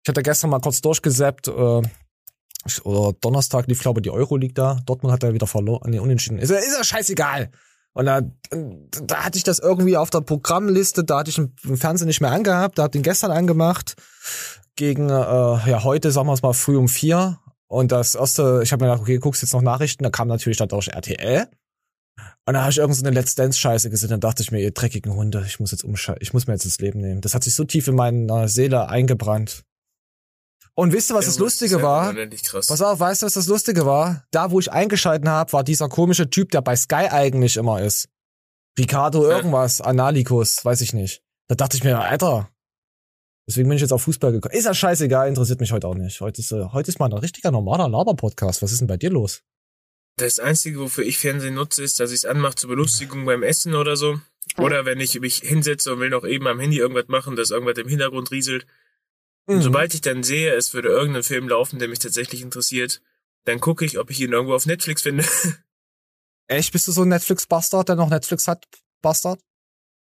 Ich hatte gestern mal kurz durchgesäppt, äh, oder Donnerstag lief, glaube ich, die Euroleague da. Dortmund hat ja wieder verloren, nee, unentschieden. Ist ja, ist ja scheißegal. Und da, da hatte ich das irgendwie auf der Programmliste, da hatte ich im Fernsehen nicht mehr angehabt, da hab den gestern angemacht. Gegen, äh, ja, heute, sagen wir es mal, früh um vier. Und das erste, ich habe mir gedacht, okay, guckst jetzt noch Nachrichten, da kam natürlich dann durch RTL. Und da habe ich irgend so eine Let's Dance Scheiße gesehen, dann dachte ich mir, ihr dreckigen Hunde, ich muss jetzt umschalten, ich muss mir jetzt das Leben nehmen. Das hat sich so tief in meiner Seele eingebrannt. Und wisst ihr, was das Lustige war? Pass auf, weißt du, was das Lustige war? Da, wo ich eingeschalten habe, war dieser komische Typ, der bei Sky eigentlich immer ist. Ricardo Ja. irgendwas, Analicus, weiß ich nicht. Da dachte ich mir, Alter. Deswegen bin ich jetzt auf Fußball gekommen. Ist ja scheißegal, interessiert mich heute auch nicht. Heute ist, äh, heute ist mal ein richtiger normaler Laber-Podcast. Was ist denn bei dir los? Das Einzige, wofür ich Fernsehen nutze, ist, dass ich es anmache zur Belustigung beim Essen oder so. Oder wenn ich mich hinsetze und will noch eben am Handy irgendwas machen, dass irgendwas im Hintergrund rieselt. Mhm. sobald ich dann sehe, es würde irgendein Film laufen, der mich tatsächlich interessiert, dann gucke ich, ob ich ihn irgendwo auf Netflix finde. Echt, bist du so ein Netflix-Bastard, der noch Netflix hat? Bastard?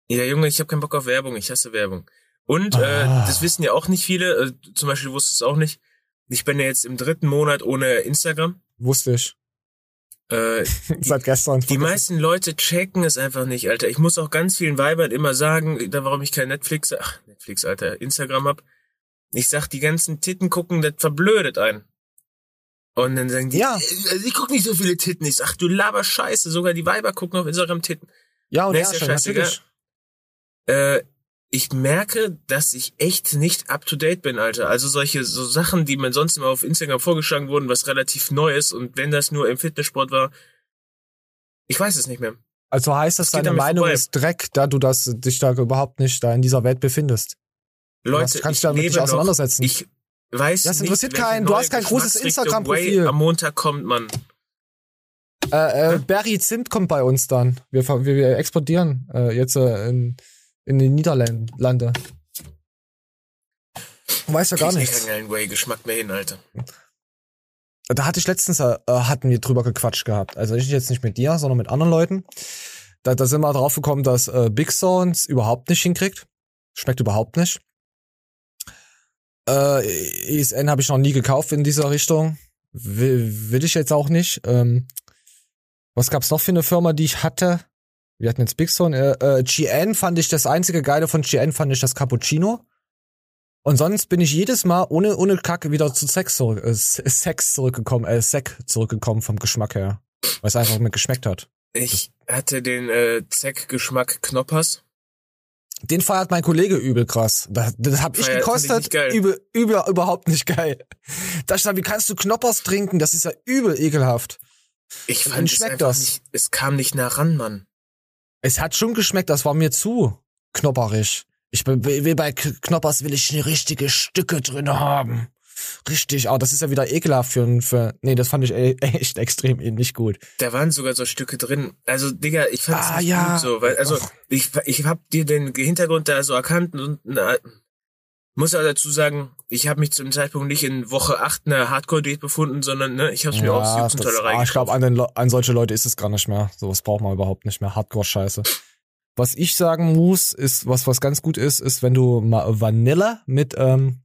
ja, Junge, ich habe keinen Bock auf Werbung. Ich hasse Werbung. Und Ah. äh, das wissen ja auch nicht viele. Äh, zum Beispiel wusste es auch nicht. Ich bin ja jetzt im dritten Monat ohne Instagram. Wusste ich. Äh, Seit gestern. Die meisten Leute checken es einfach nicht, Alter. Ich muss auch ganz vielen Weibern immer sagen, da warum ich kein Netflix, ach, Netflix, Alter, Instagram hab. Ich sag, die ganzen Titten gucken, das verblödet einen. Und dann sagen die, Ja. äh, ich guck nicht so viele Titten. Ich sag, du laber Scheiße, sogar die Weiber gucken auf Instagram Titten. Ja, und Nee, ist ja schon, scheißegal. Äh, ich merke, dass ich echt nicht up to date bin, Alter. Also solche so Sachen, die mir sonst immer auf Instagram vorgeschlagen wurden, was relativ neu ist und wenn das nur im Fitnesssport war, ich weiß es nicht mehr. Also heißt das, geht deine Meinung vorbei. ist Dreck, da du das, dich da überhaupt nicht da in dieser Welt befindest. Leute, ich du damit lebe nicht auseinandersetzen? Noch, ich weiß Das nicht, interessiert welche keinen. Du hast kein großes Instagram-Profil. Way Am Montag kommt man. Äh, äh, Barry Zimt kommt bei uns dann. Wir, wir, wir exportieren äh, jetzt äh, in, in die Niederlande. Du weißt ja gar nichts. keinen geilen Way-Geschmack mehr hin, Alter. Da hatte ich letztens, äh, hatten wir drüber gequatscht gehabt. Also ich jetzt nicht mit dir, sondern mit anderen Leuten. Da, da sind wir drauf gekommen, dass äh, Big Sounds überhaupt nicht hinkriegt. Schmeckt überhaupt nicht. Äh, ESN habe ich noch nie gekauft in dieser Richtung. Will, will ich jetzt auch nicht. Ähm, was gab's noch für eine Firma, die ich hatte? Wir hatten jetzt Big Sound. Äh, äh, GN fand ich das einzige Geile von GN fand ich das Cappuccino. Und sonst bin ich jedes Mal ohne, ohne Kacke wieder zu Sex, zurück, äh, Sex zurückgekommen, äh, Sek zurückgekommen vom Geschmack her. Weil es einfach mir geschmeckt hat. Ich hatte den äh, Zeck-Geschmack Knoppers. Den feiert mein Kollege übel krass. Das, das hab ich ich gekostet. geil. Übel, übel, überhaupt nicht geil. Da ich sag, wie kannst du Knoppers trinken? Das ist ja übel ekelhaft. Ich fand es schmeckt einfach das. nicht, es kam nicht nah ran, Mann. Es hat schon geschmeckt, das war mir zu knopperig. Ich bin, will bei Knoppers will ich richtige Stücke drin haben. Richtig, aber das ist ja wieder ekelhaft für, für nee, das fand ich e- echt extrem nicht gut. Da waren sogar so Stücke drin. Also, Digga, ich fand es Ah, nicht ja. gut so. Weil, also, Ach. ich, ich hab dir den Hintergrund da so erkannt und na, muss aber dazu sagen, ich habe mich zum Zeitpunkt nicht in Woche 8 einer Hardcore-Date befunden, sondern ne, ich habe es mir aus Jux und das, Tollerei ah, ich glaube, an, an solche Leute ist es gar nicht mehr. Sowas braucht man überhaupt nicht mehr. Hardcore-Scheiße. Was ich sagen muss, ist, was, was ganz gut ist, ist, wenn du Ma- Vanille mit, ähm,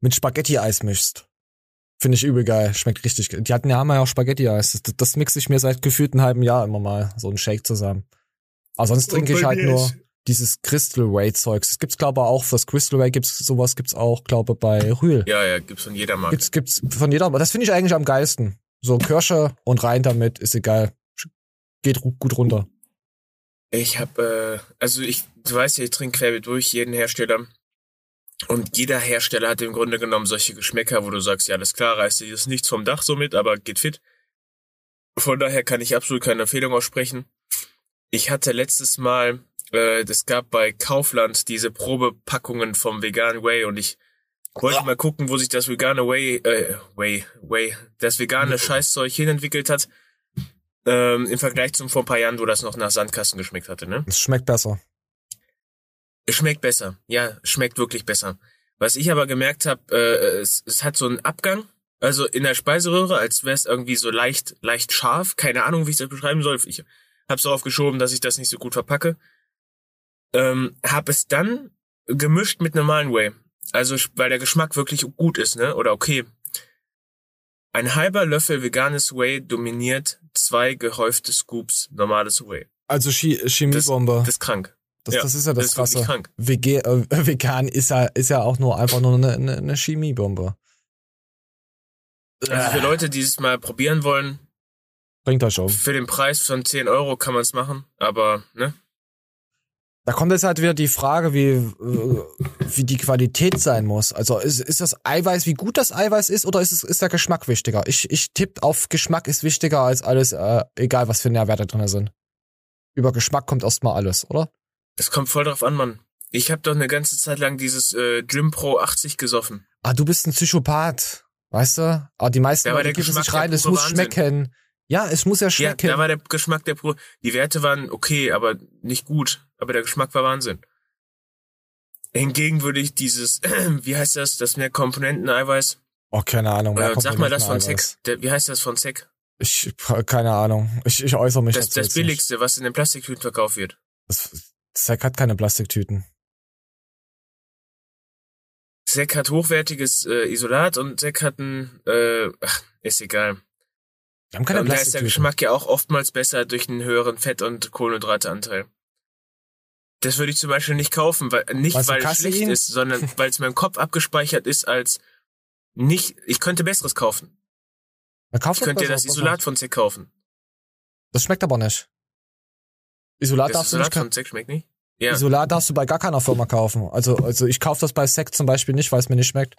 mit Spaghetti-Eis mischst. Finde ich übel geil. Schmeckt richtig. Die hatten ja, haben ja auch Spaghetti-Eis. Das, das mixe ich mir seit gefühlt einem halben Jahr immer mal. So ein Shake zusammen. Aber sonst trinke ich halt nur dieses Crystal Way Zeugs. Das gibt's glaube ich auch fürs Crystal Way gibt's sowas gibt's auch glaube bei Rühl. Ja, ja, gibt's von jeder Marke. Gibt's, gibt's von jeder, das finde ich eigentlich am geilsten. So Kirsche und rein damit, ist egal. Geht gut runter. Ich habe, äh, also ich, du weißt ja, ich trinke querbeet durch jeden Hersteller. Und jeder Hersteller hat im Grunde genommen solche Geschmäcker, wo du sagst, ja, alles klar, reißt dir das nichts vom Dach so mit, aber geht fit. Von daher kann ich absolut keine Empfehlung aussprechen. Ich hatte letztes Mal, äh, das gab bei Kaufland diese Probepackungen vom Vegan Way und ich wollte mal gucken, wo sich das vegane Way, äh, Way, Way, das vegane Scheißzeug hinentwickelt hat. Ähm, Im Vergleich zum vor ein paar Jahren, wo das noch nach Sandkasten geschmeckt hatte, ne? Es schmeckt besser. Es schmeckt besser. Ja, schmeckt wirklich besser. Was ich aber gemerkt habe, äh, es, es hat so einen Abgang, also in der Speiseröhre, als wäre es irgendwie so leicht, leicht scharf. Keine Ahnung, wie ich das beschreiben soll. Ich hab's darauf geschoben, dass ich das nicht so gut verpacke. Ähm, hab es dann gemischt mit normalen Whey. Also, weil der Geschmack wirklich gut ist, ne? Oder okay. Ein halber Löffel veganes Whey dominiert zwei gehäufte Scoops normales Whey. Also Chi Chemiebombe. Das ist krang. Das, ja, das ist ja das, das ist Krasse. äh, vegan ist ja, ist ja auch nur einfach nur eine, eine, eine Chemiebombe. Also für Leute, die es mal probieren wollen, Bringt euch um. für den Preis von 10 Euro kann man es machen, aber ne? Da kommt jetzt halt wieder die Frage, wie, äh, wie die Qualität sein muss. Also ist, ist das Eiweiß, wie gut das Eiweiß ist, oder ist, es, ist der Geschmack wichtiger? Ich, ich tippe auf Geschmack ist wichtiger als alles, äh, egal was für Nährwerte drin sind. Über Geschmack kommt erstmal alles, oder? Es kommt voll drauf an, Mann. Ich habe doch eine ganze Zeit lang dieses äh, Gym Pro 80 gesoffen. Ah, du bist ein Psychopath, weißt du? Aber die meisten Leute geben sich rein, es muss Wahnsinn. schmecken. Ja, es muss ja Ja, schmecken. da war der Geschmack der Pro. Die Werte waren okay, aber nicht gut. Aber der Geschmack war Wahnsinn. Hingegen würde ich dieses, wie heißt das, das mehr Komponenten-Eiweiß? oh, keine Ahnung. mehr Äh, sag mal das von. Der, wie heißt das von Sek? Ich, keine Ahnung. Ich, ich äußere mich Das, dazu das billigste, was in den Plastiktüten verkauft wird. Das, Zack hat keine Plastiktüten. Sek hat hochwertiges äh, Isolat und Sek hat ein, äh, ach, ist egal. Wir haben keine und da ist der Plastiktüten. Geschmack ja auch oftmals besser durch einen höheren Fett- und Kohlenhydrateanteil. Das würde ich zum Beispiel nicht kaufen, weil nicht du, weil es schlecht ist, sondern weil es in meinem Kopf abgespeichert ist als nicht. Ich könnte besseres kaufen. Man kauft Ich könnte besser, das Isolat von Zek kaufen. Das schmeckt aber nicht. Isolat Das darfst du Isolat nicht von Zek schmeckt nicht. Ja. Isolat darfst du bei gar keiner Firma kaufen. Also, also ich kaufe das bei Sekt zum Beispiel nicht, weil es mir nicht schmeckt.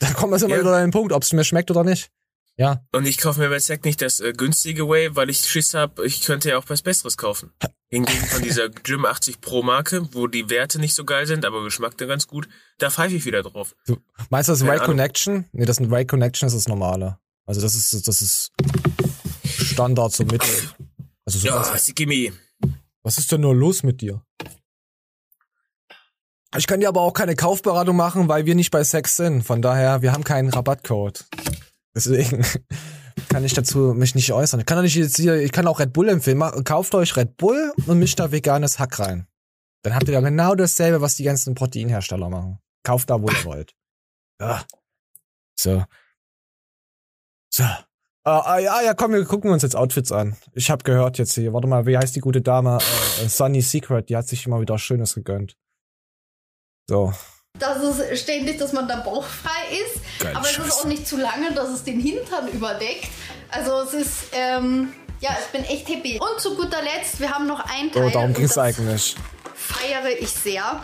Da kommt man immer Ja. wieder an den Punkt, ob es mir schmeckt oder nicht. Ja. Und ich kaufe mir bei Zack nicht das äh, günstige Way, weil ich Schiss habe, ich könnte ja auch was Besseres kaufen. Hingegen von dieser Gym 80 Pro Marke, wo die Werte nicht so geil sind, aber Geschmack dann ganz gut, da pfeife ich wieder drauf. Du, meinst du das Ahnung. Connection? Nee, das ist ein Ray Connection, das ist das normale. Also das ist, das ist Standard so mit. Also so Ja, was, Sikimi. was ist denn nur los mit dir? Ich kann dir aber auch keine Kaufberatung machen, weil wir nicht bei Sex sind. Von daher, wir haben keinen Rabattcode. Deswegen kann ich dazu mich nicht äußern. Ich kann doch nicht jetzt hier, ich kann auch Red Bull empfehlen. Kauft euch Red Bull und mischt da veganes Hack rein. Dann habt ihr da genau dasselbe, was die ganzen Proteinhersteller machen. Kauft da, wo ihr wollt. Ja. So. So. Ah, ah, ja, ja, komm, wir gucken uns jetzt Outfits an. Ich habe gehört jetzt hier, warte mal, wie heißt die gute Dame? Äh, Sunny Secret, die hat sich immer wieder Schönes gegönnt. So. dass es ständig, dass man da bauchfrei ist. Geile aber es ist Scheiße. auch nicht zu lange, dass es den Hintern überdeckt. Also es ist, ähm, ja, ich bin echt happy. Und zu guter Letzt, wir haben noch ein Teil. Oh, darum ging es das eigentlich. feiere ich sehr.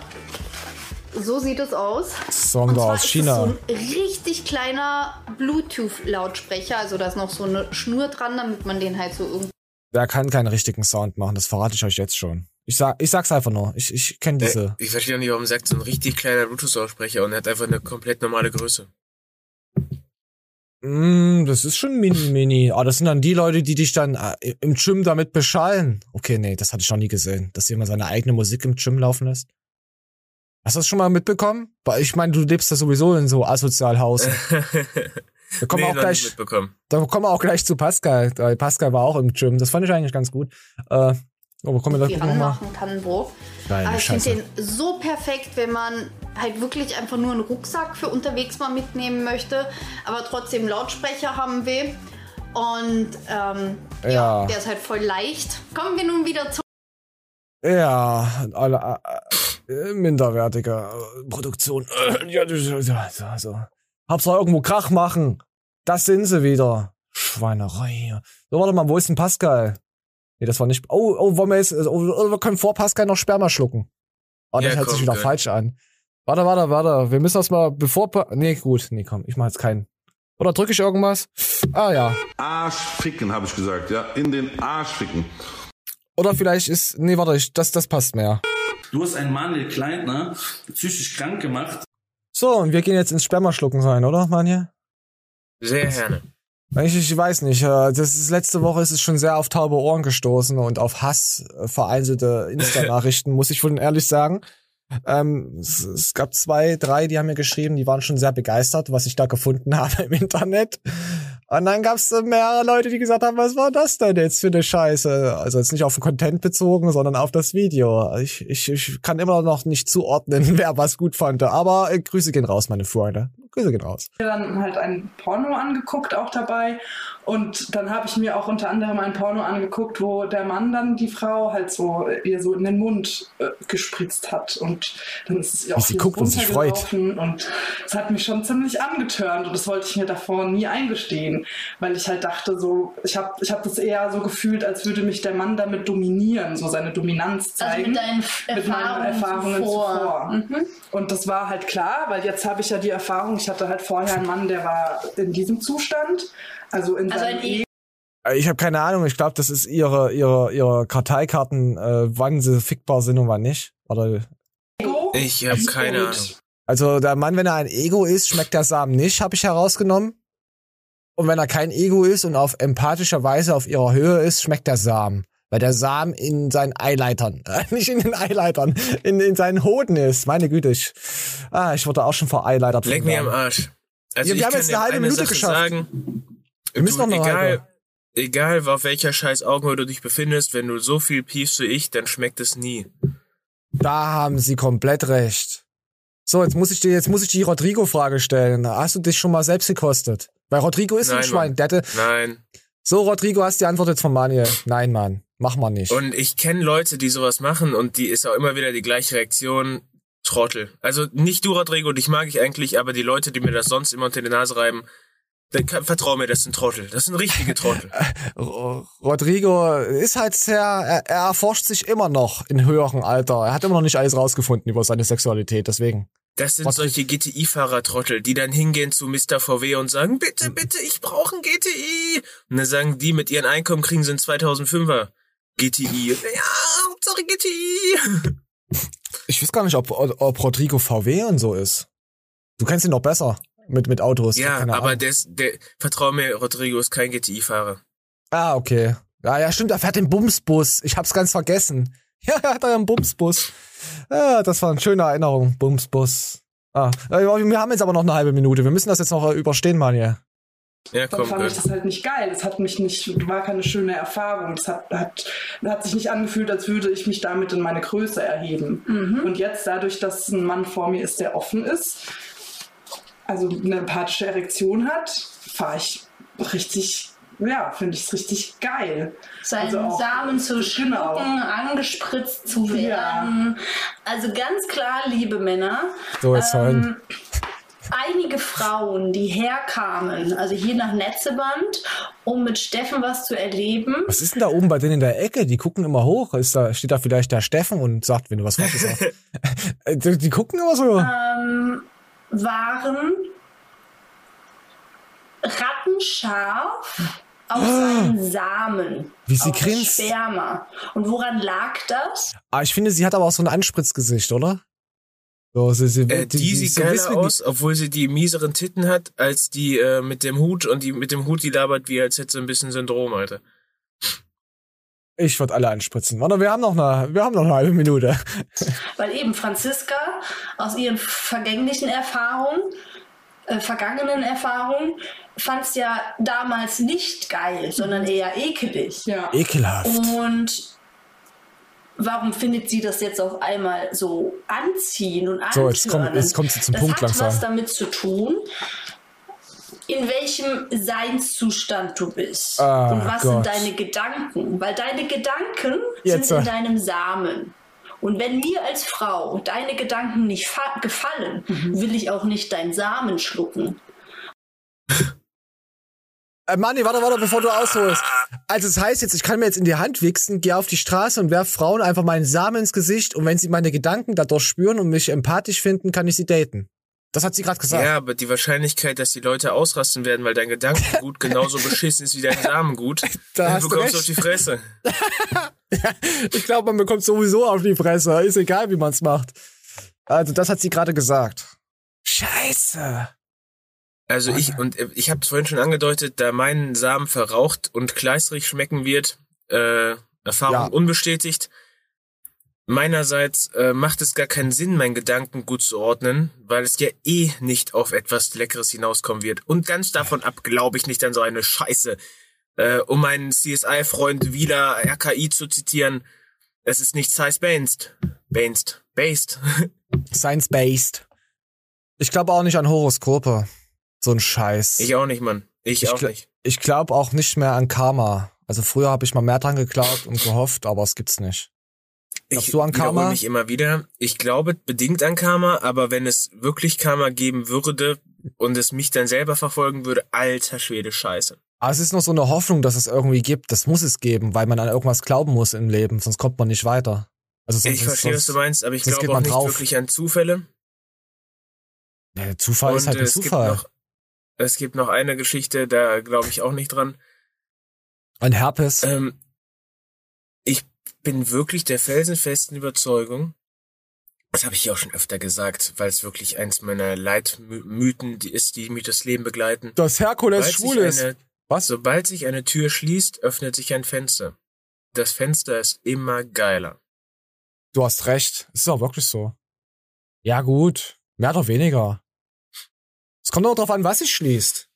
So sieht es aus. Zwar aus ist China. so ein richtig kleiner Bluetooth-Lautsprecher. Also da ist noch so eine Schnur dran, damit man den halt so irgendwie. Der kann keinen richtigen Sound machen, das verrate ich euch jetzt schon. Ich sag, ich sag's einfach nur. Ich, ich kenne diese. Äh, ich verstehe nicht, warum sagt so ein richtig kleiner Bluetooth-Lautsprecher und er hat einfach eine komplett normale Größe. Mm, das ist schon mini, mini. Aber das sind dann die Leute, die dich dann äh, im Gym damit beschallen. Okay, nee, das hatte ich noch nie gesehen. Dass jemand seine eigene Musik im Gym laufen lässt. Hast du das schon mal mitbekommen? Weil Ich meine, du lebst ja sowieso in so Asozialhausen. Da kommen wir auch gleich, da kommen wir auch gleich zu Pascal. Pascal war auch im Gym. Das fand ich eigentlich ganz gut. Äh, aber kommen wir noch mal. ranmachen kann, wo. Geile Aber ich finde den so perfekt, wenn man halt wirklich einfach nur einen Rucksack für unterwegs mal mitnehmen möchte, aber trotzdem Lautsprecher haben will. Und ähm, ja. Ja. der ist halt voll leicht. Kommen wir nun wieder zu. Ja, alle, äh, äh, minderwertige äh, Produktion. Ja, das- so, so, so. Hauptsache irgendwo Krach machen. Das sind sie wieder. Schweinerei hier. So, warte mal, wo ist denn Pascal? Nee, das war nicht. Oh, oh, wollen wir jetzt. Oh, oh, wir können vor Pascal noch Sperma schlucken. Oh, das Ja, hört komm, sich wieder gönn. falsch an. Warte, warte, warte. Wir müssen das mal bevor. Pa nee, gut. Nee, komm, ich mach jetzt keinen. Oder drücke ich irgendwas? Ah ja. Arsch ficken, habe ich gesagt, ja. In den Arsch ficken. Oder vielleicht ist. Nee, warte, ich, das, das passt mehr. Du hast einen Manuel Kleintner psychisch krank gemacht. So, und wir gehen jetzt ins Spermaschlucken rein, oder, Manja? Sehr gerne. Ich, ich weiß nicht. äh, Das ist, letzte Woche ist es schon sehr auf taube Ohren gestoßen und auf Hass vereinzelte Insta-Nachrichten, muss ich wohl ehrlich sagen. Ähm, es, es gab zwei, drei, die haben mir geschrieben, die waren schon sehr begeistert, was ich da gefunden habe im Internet. Und dann gab es mehrere Leute, die gesagt haben, was war das denn jetzt für eine Scheiße? Also jetzt nicht auf den Content bezogen, sondern auf das Video. Ich, ich, ich kann immer noch nicht zuordnen, wer was gut fand. Aber äh, Grüße gehen raus, meine Freunde. Grüße gehen raus. mir dann halt ein Porno angeguckt, auch dabei. Und dann habe ich mir auch unter anderem ein Porno angeguckt, wo der Mann dann die Frau halt so ihr so in den Mund äh, gespritzt hat. Und dann ist es ihr auch sie hier guckt und sich freut. runtergelaufen. Und es hat mich schon ziemlich angetörnt und das wollte ich mir davor nie eingestehen, weil ich halt dachte, so, ich habe ich hab das eher so gefühlt, als würde mich der Mann damit dominieren, so seine Dominanz Also zeigen. mit deinen mit meinen Erfahrungen, Erfahrungen zuvor. zuvor. Mhm. Und das war halt klar, weil jetzt habe ich ja die Erfahrung, ich hatte halt vorher einen Mann, der war in diesem Zustand, also in Also seinem ein E- Äh, Ich habe keine Ahnung, ich glaube, das ist ihre, ihre, ihre Karteikarten, äh, wann sie fickbar sind und wann nicht. Oder, Ego. Ich habe keine Ahnung. also der Mann, wenn er ein Ego ist, schmeckt der Samen nicht, habe ich herausgenommen. Und wenn er kein Ego ist und auf empathischer Weise auf ihrer Höhe ist, schmeckt der Samen. Weil der Samen in seinen Eileitern, äh, nicht in den Eileitern, in, in seinen Hoden ist. Meine Güte, ich, ah, ich wurde auch schon vereileitert. Leck mir am. Arsch. Also Ja, wir ich haben jetzt eine halbe eine Minute Sache geschafft. sagen. Wir müssen du, noch eine egal, halbe. egal auf welcher scheiß Augenhöhe du dich befindest, wenn du so viel piefst wie ich, dann schmeckt es nie. Da haben Sie komplett recht. So, jetzt muss ich dir, jetzt muss ich die Rodrigo-Frage stellen. Hast du dich schon mal selbst gekostet? Weil Rodrigo ist ein Nein, Schwein. Mann. Der hatte, Nein. so, Rodrigo, hast die Antwort jetzt von Manuel. Nein, Mann. Mach mal nicht. Und ich kenne Leute, die sowas machen und die ist auch immer wieder die gleiche Reaktion. Trottel. Also nicht du, Rodrigo, dich mag ich eigentlich, aber die Leute, die mir das sonst immer unter die Nase reiben, dann vertrau mir, das sind Trottel. Das sind richtige Trottel. Ro- Rodrigo ist halt sehr, er, er erforscht sich immer noch in höherem Alter. Er hat immer noch nicht alles rausgefunden über seine Sexualität, deswegen. Das sind Was- solche GTI-Fahrer-Trottel, die dann hingehen zu Mr. VW und sagen, bitte, bitte, ich brauche ein GTI. Und dann sagen die, mit ihren Einkommen kriegen sie einen 2005er GTI. Ja, Hauptsache GTI. Ich weiß gar nicht, ob, ob Rodrigo VW und so ist. Du kennst ihn doch besser mit, mit Autos. Ja, Keine aber der, ist- der, vertrau mir, Rodrigo ist kein GTI-Fahrer. Ah, okay. Ja, ja, stimmt, er fährt den Bumsbus. Ich hab's ganz vergessen. Ja, er hat einen Bumsbus. Ja, das war eine schöne Erinnerung. Bumsbus. Ah, wir haben jetzt aber noch eine halbe Minute. Wir müssen das jetzt noch überstehen, Manja. Ja, dann fand ich das halt nicht geil. Es hat mich nicht, war keine schöne Erfahrung. Es hat, hat, hat sich nicht angefühlt, als würde ich mich damit in meine Größe erheben. Und jetzt dadurch, dass ein Mann vor mir ist, der offen ist, also eine empathische Erektion hat, fahre ich richtig, ja, finde ich es richtig geil. Seinen Also auch- Samen zu schlucken, Genau. angespritzt zu Ja. werden. Also ganz klar, liebe Männer. So, jetzt ähm, einige Frauen, die herkamen, also hier nach Netzeband, um mit Steffen was zu erleben. Was ist denn da oben bei denen in der Ecke? Die gucken immer hoch. Ist da, steht da vielleicht der Steffen und sagt, wenn du was Falsches sagst. Äh, die, die gucken immer so. Ähm, waren rattenscharf aus seinen Samen. Wie sie das grinst. Sperma. Und woran lag das? Ah, ich finde, sie hat aber auch so ein Anspritzgesicht, oder? So, sie, sie, Äh, die, sieht so geiler aus, obwohl sie die mieseren Titten hat, als die äh, mit dem Hut und die mit dem Hut, die labert wie als hätte sie ein bisschen Syndrom, Alter. Ich würde alle anspritzen. Warte, wir haben noch eine, wir haben noch eine halbe Minute. Weil eben Franziska aus ihren vergänglichen Erfahrungen, äh, vergangenen Erfahrungen, fand es ja damals nicht geil, sondern eher ekelig. Ja. Ekelhaft. Und warum findet sie das jetzt auf einmal so anziehen und So, jetzt kommt- jetzt kommt sie zum das Punkt hat langsam. was damit zu tun, in welchem Seinszustand du bist Ah, und was Gott. sind deine Gedanken. Weil deine Gedanken Jetzt, sind in äh. deinem Samen. Und wenn mir als Frau deine Gedanken nicht fa- gefallen, Mhm. will ich auch nicht dein Samen schlucken. Äh, Manni, warte, warte, bevor du ausholst. Also es heißt jetzt, ich kann mir jetzt in die Hand wichsen, gehe auf die Straße und werf Frauen einfach meinen Samen ins Gesicht und wenn sie meine Gedanken dadurch spüren und mich empathisch finden, kann ich sie daten. Das hat sie gerade gesagt. Ja, aber die Wahrscheinlichkeit, dass die Leute ausrasten werden, weil dein Gedankengut genauso beschissen ist wie dein Samengut, Da dann hast du bekommst du auf die Fresse. Ich glaube, man bekommt sowieso auf die Fresse. Ist egal, wie man es macht. Also das hat sie gerade gesagt. Scheiße. Also ich, und äh, ich habe es vorhin schon angedeutet, da mein Samen verraucht und kleistrig schmecken wird, äh, Erfahrung Ja. unbestätigt. Meinerseits äh, macht es gar keinen Sinn, meinen Gedanken gut zu ordnen, weil es ja eh nicht auf etwas Leckeres hinauskommen wird. Und ganz davon ab glaube ich nicht an so eine Scheiße. Äh, um meinen CSI-Freund Wieler RKI zu zitieren, es ist nicht science-based. Based. Based. Science-based. Ich glaube auch nicht an Horoskope. So ein Scheiß. Ich auch nicht, Mann. Ich, auch gl- nicht. Ich glaube auch nicht mehr an Karma. Also früher habe ich mal mehr dran geglaubt und gehofft, aber es gibt's nicht. Glaubst Ich du an Karma? mich immer wieder. Ich glaube bedingt an Karma, aber wenn es wirklich Karma geben würde und es mich dann selber verfolgen würde, alter Schwede Scheiße. Aber es ist noch so eine Hoffnung, dass es irgendwie gibt. Das muss es geben, weil man an irgendwas glauben muss im Leben, sonst kommt man nicht weiter. Also sonst, ich verstehe, was du meinst, aber ich sonst glaube auch nicht drauf. wirklich an Zufälle. Ja, Zufall ist Und, halt äh, ein Zufall. noch- Es gibt noch eine Geschichte, da glaube ich auch nicht dran. Ein Herpes. Ähm, ich bin wirklich der felsenfesten Überzeugung, das habe ich ja auch schon öfter gesagt, weil es wirklich eins meiner Leitmythen ist, die mich das Leben begleiten. Dass Herkules schwul ist. Eine, Was? Sobald sich eine Tür schließt, öffnet sich ein Fenster. Das Fenster ist immer geiler. Du hast recht. Es ist auch wirklich so. Ja, gut. Mehr oder weniger. Es kommt auch drauf an, was sich schließt.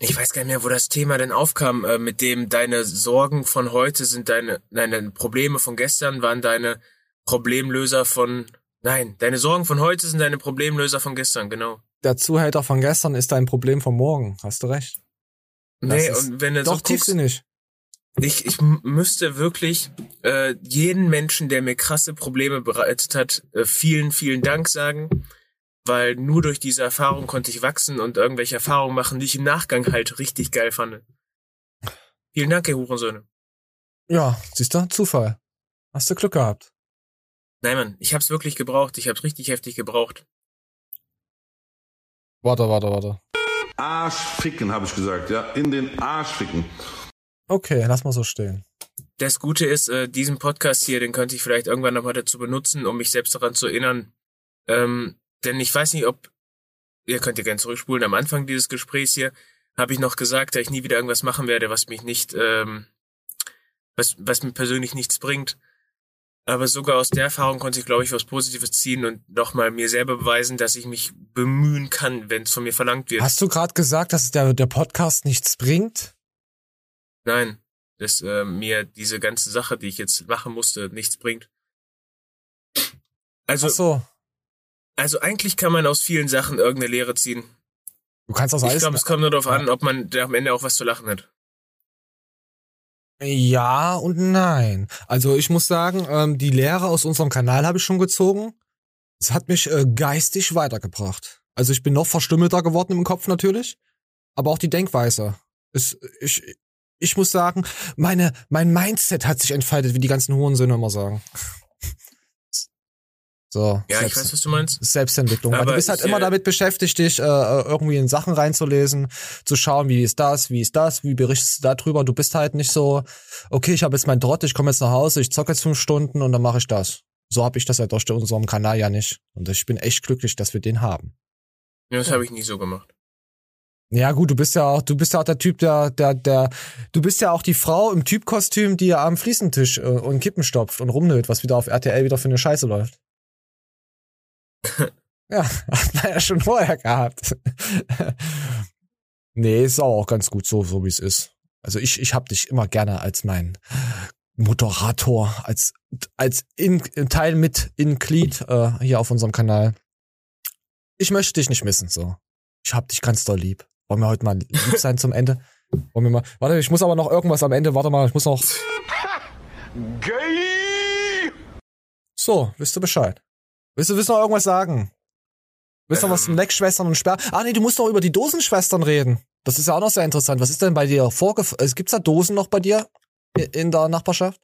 Ich weiß gar nicht mehr, wo das Thema denn aufkam, äh, mit dem deine Sorgen von heute sind deine, deine Probleme von gestern waren deine Problemlöser von, nein, deine Sorgen von heute sind deine Problemlöser von gestern, genau. Der Zuhälter von gestern ist dein Problem von morgen. Hast du recht. Das Nee, und wenn du doch so tiefsinnig. ich, ich müsste wirklich äh, jeden Menschen, der mir krasse Probleme bereitet hat, äh, vielen, vielen Dank sagen, weil nur durch diese Erfahrung konnte ich wachsen und irgendwelche Erfahrungen machen, die ich im Nachgang halt richtig geil fand. Vielen Dank, ihr Hurensöhne. Ja, siehst du, Zufall. Hast du Glück gehabt. Nein, Mann, ich hab's wirklich gebraucht. Ich hab's richtig heftig gebraucht. Warte, warte, warte. Arsch ficken, habe ich gesagt, ja. In den Arsch ficken. Okay, lass mal so stehen. Das Gute ist, äh, diesen Podcast hier, den könnte ich vielleicht irgendwann nochmal dazu benutzen, um mich selbst daran zu erinnern. Ähm, denn ich weiß nicht, ob, ihr könnt ja gerne zurückspulen, am Anfang dieses Gesprächs hier habe ich noch gesagt, dass ich nie wieder irgendwas machen werde, was mich nicht, ähm, was, was mir persönlich nichts bringt. Aber sogar aus der Erfahrung konnte ich, glaube ich, was Positives ziehen und nochmal mir selber beweisen, dass ich mich bemühen kann, wenn es von mir verlangt wird. Hast du gerade gesagt, dass der, der Podcast nichts bringt? Nein, dass äh, mir diese ganze Sache, die ich jetzt machen musste, nichts bringt. Also, Ach so. Also eigentlich kann man aus vielen Sachen irgendeine Lehre ziehen. Du kannst aus Ich alles. glaube, es kommt nur darauf an, ob man da am Ende auch was zu lachen hat. Ja und nein. Also ich muss sagen, ähm, die Lehre aus unserem Kanal habe ich schon gezogen. Es hat mich äh, geistig weitergebracht. Also ich bin noch verstümmelter geworden im Kopf natürlich, aber auch die Denkweise. Es, ich, ich muss sagen, meine, mein Mindset hat sich entfaltet, wie die ganzen Hurensöhne immer sagen. So. Ja, ich weiß, was du meinst. Selbstentwicklung. Weil Aber du bist halt ich, immer damit beschäftigt, dich äh, irgendwie in Sachen reinzulesen, zu schauen, wie ist das, wie ist das, wie berichtest du darüber. Du bist halt nicht so, okay, ich habe jetzt mein Trott, ich komme jetzt nach Hause, ich zocke jetzt fünf Stunden und dann mache ich das. So habe ich das ja durch unserem Kanal ja nicht. Und ich bin echt glücklich, dass wir den haben. Ja, das habe ich nie so gemacht. Ja gut, du bist ja auch, du bist ja auch der Typ, der, der, der, du bist ja auch die Frau im Typkostüm, die ja am Fliesentisch äh, und Kippen stopft und rumnölt, was wieder auf RTL wieder für eine Scheiße läuft. ja, hat man ja schon vorher gehabt. nee, ist auch ganz gut so, so wie es ist. Also ich, ich hab dich immer gerne als mein Moderator, als, als in, Teil mit in Glied äh, hier auf unserem Kanal. Ich möchte dich nicht missen, so. Ich hab dich ganz doll lieb. Wollen wir heute mal lieb sein zum Ende? Wollen wir mal. Warte, ich muss aber noch irgendwas am Ende. Warte mal, ich muss noch. Gay! So, wisst du Bescheid? Willst du, willst du noch irgendwas sagen? Willst du noch was zum Leckschwestern und Sperr? Ah nee, du musst noch über die Dosenschwestern reden. Das ist ja auch noch sehr interessant. Was ist denn bei dir vorgefallen? Gibt's da Dosen noch bei dir in der Nachbarschaft?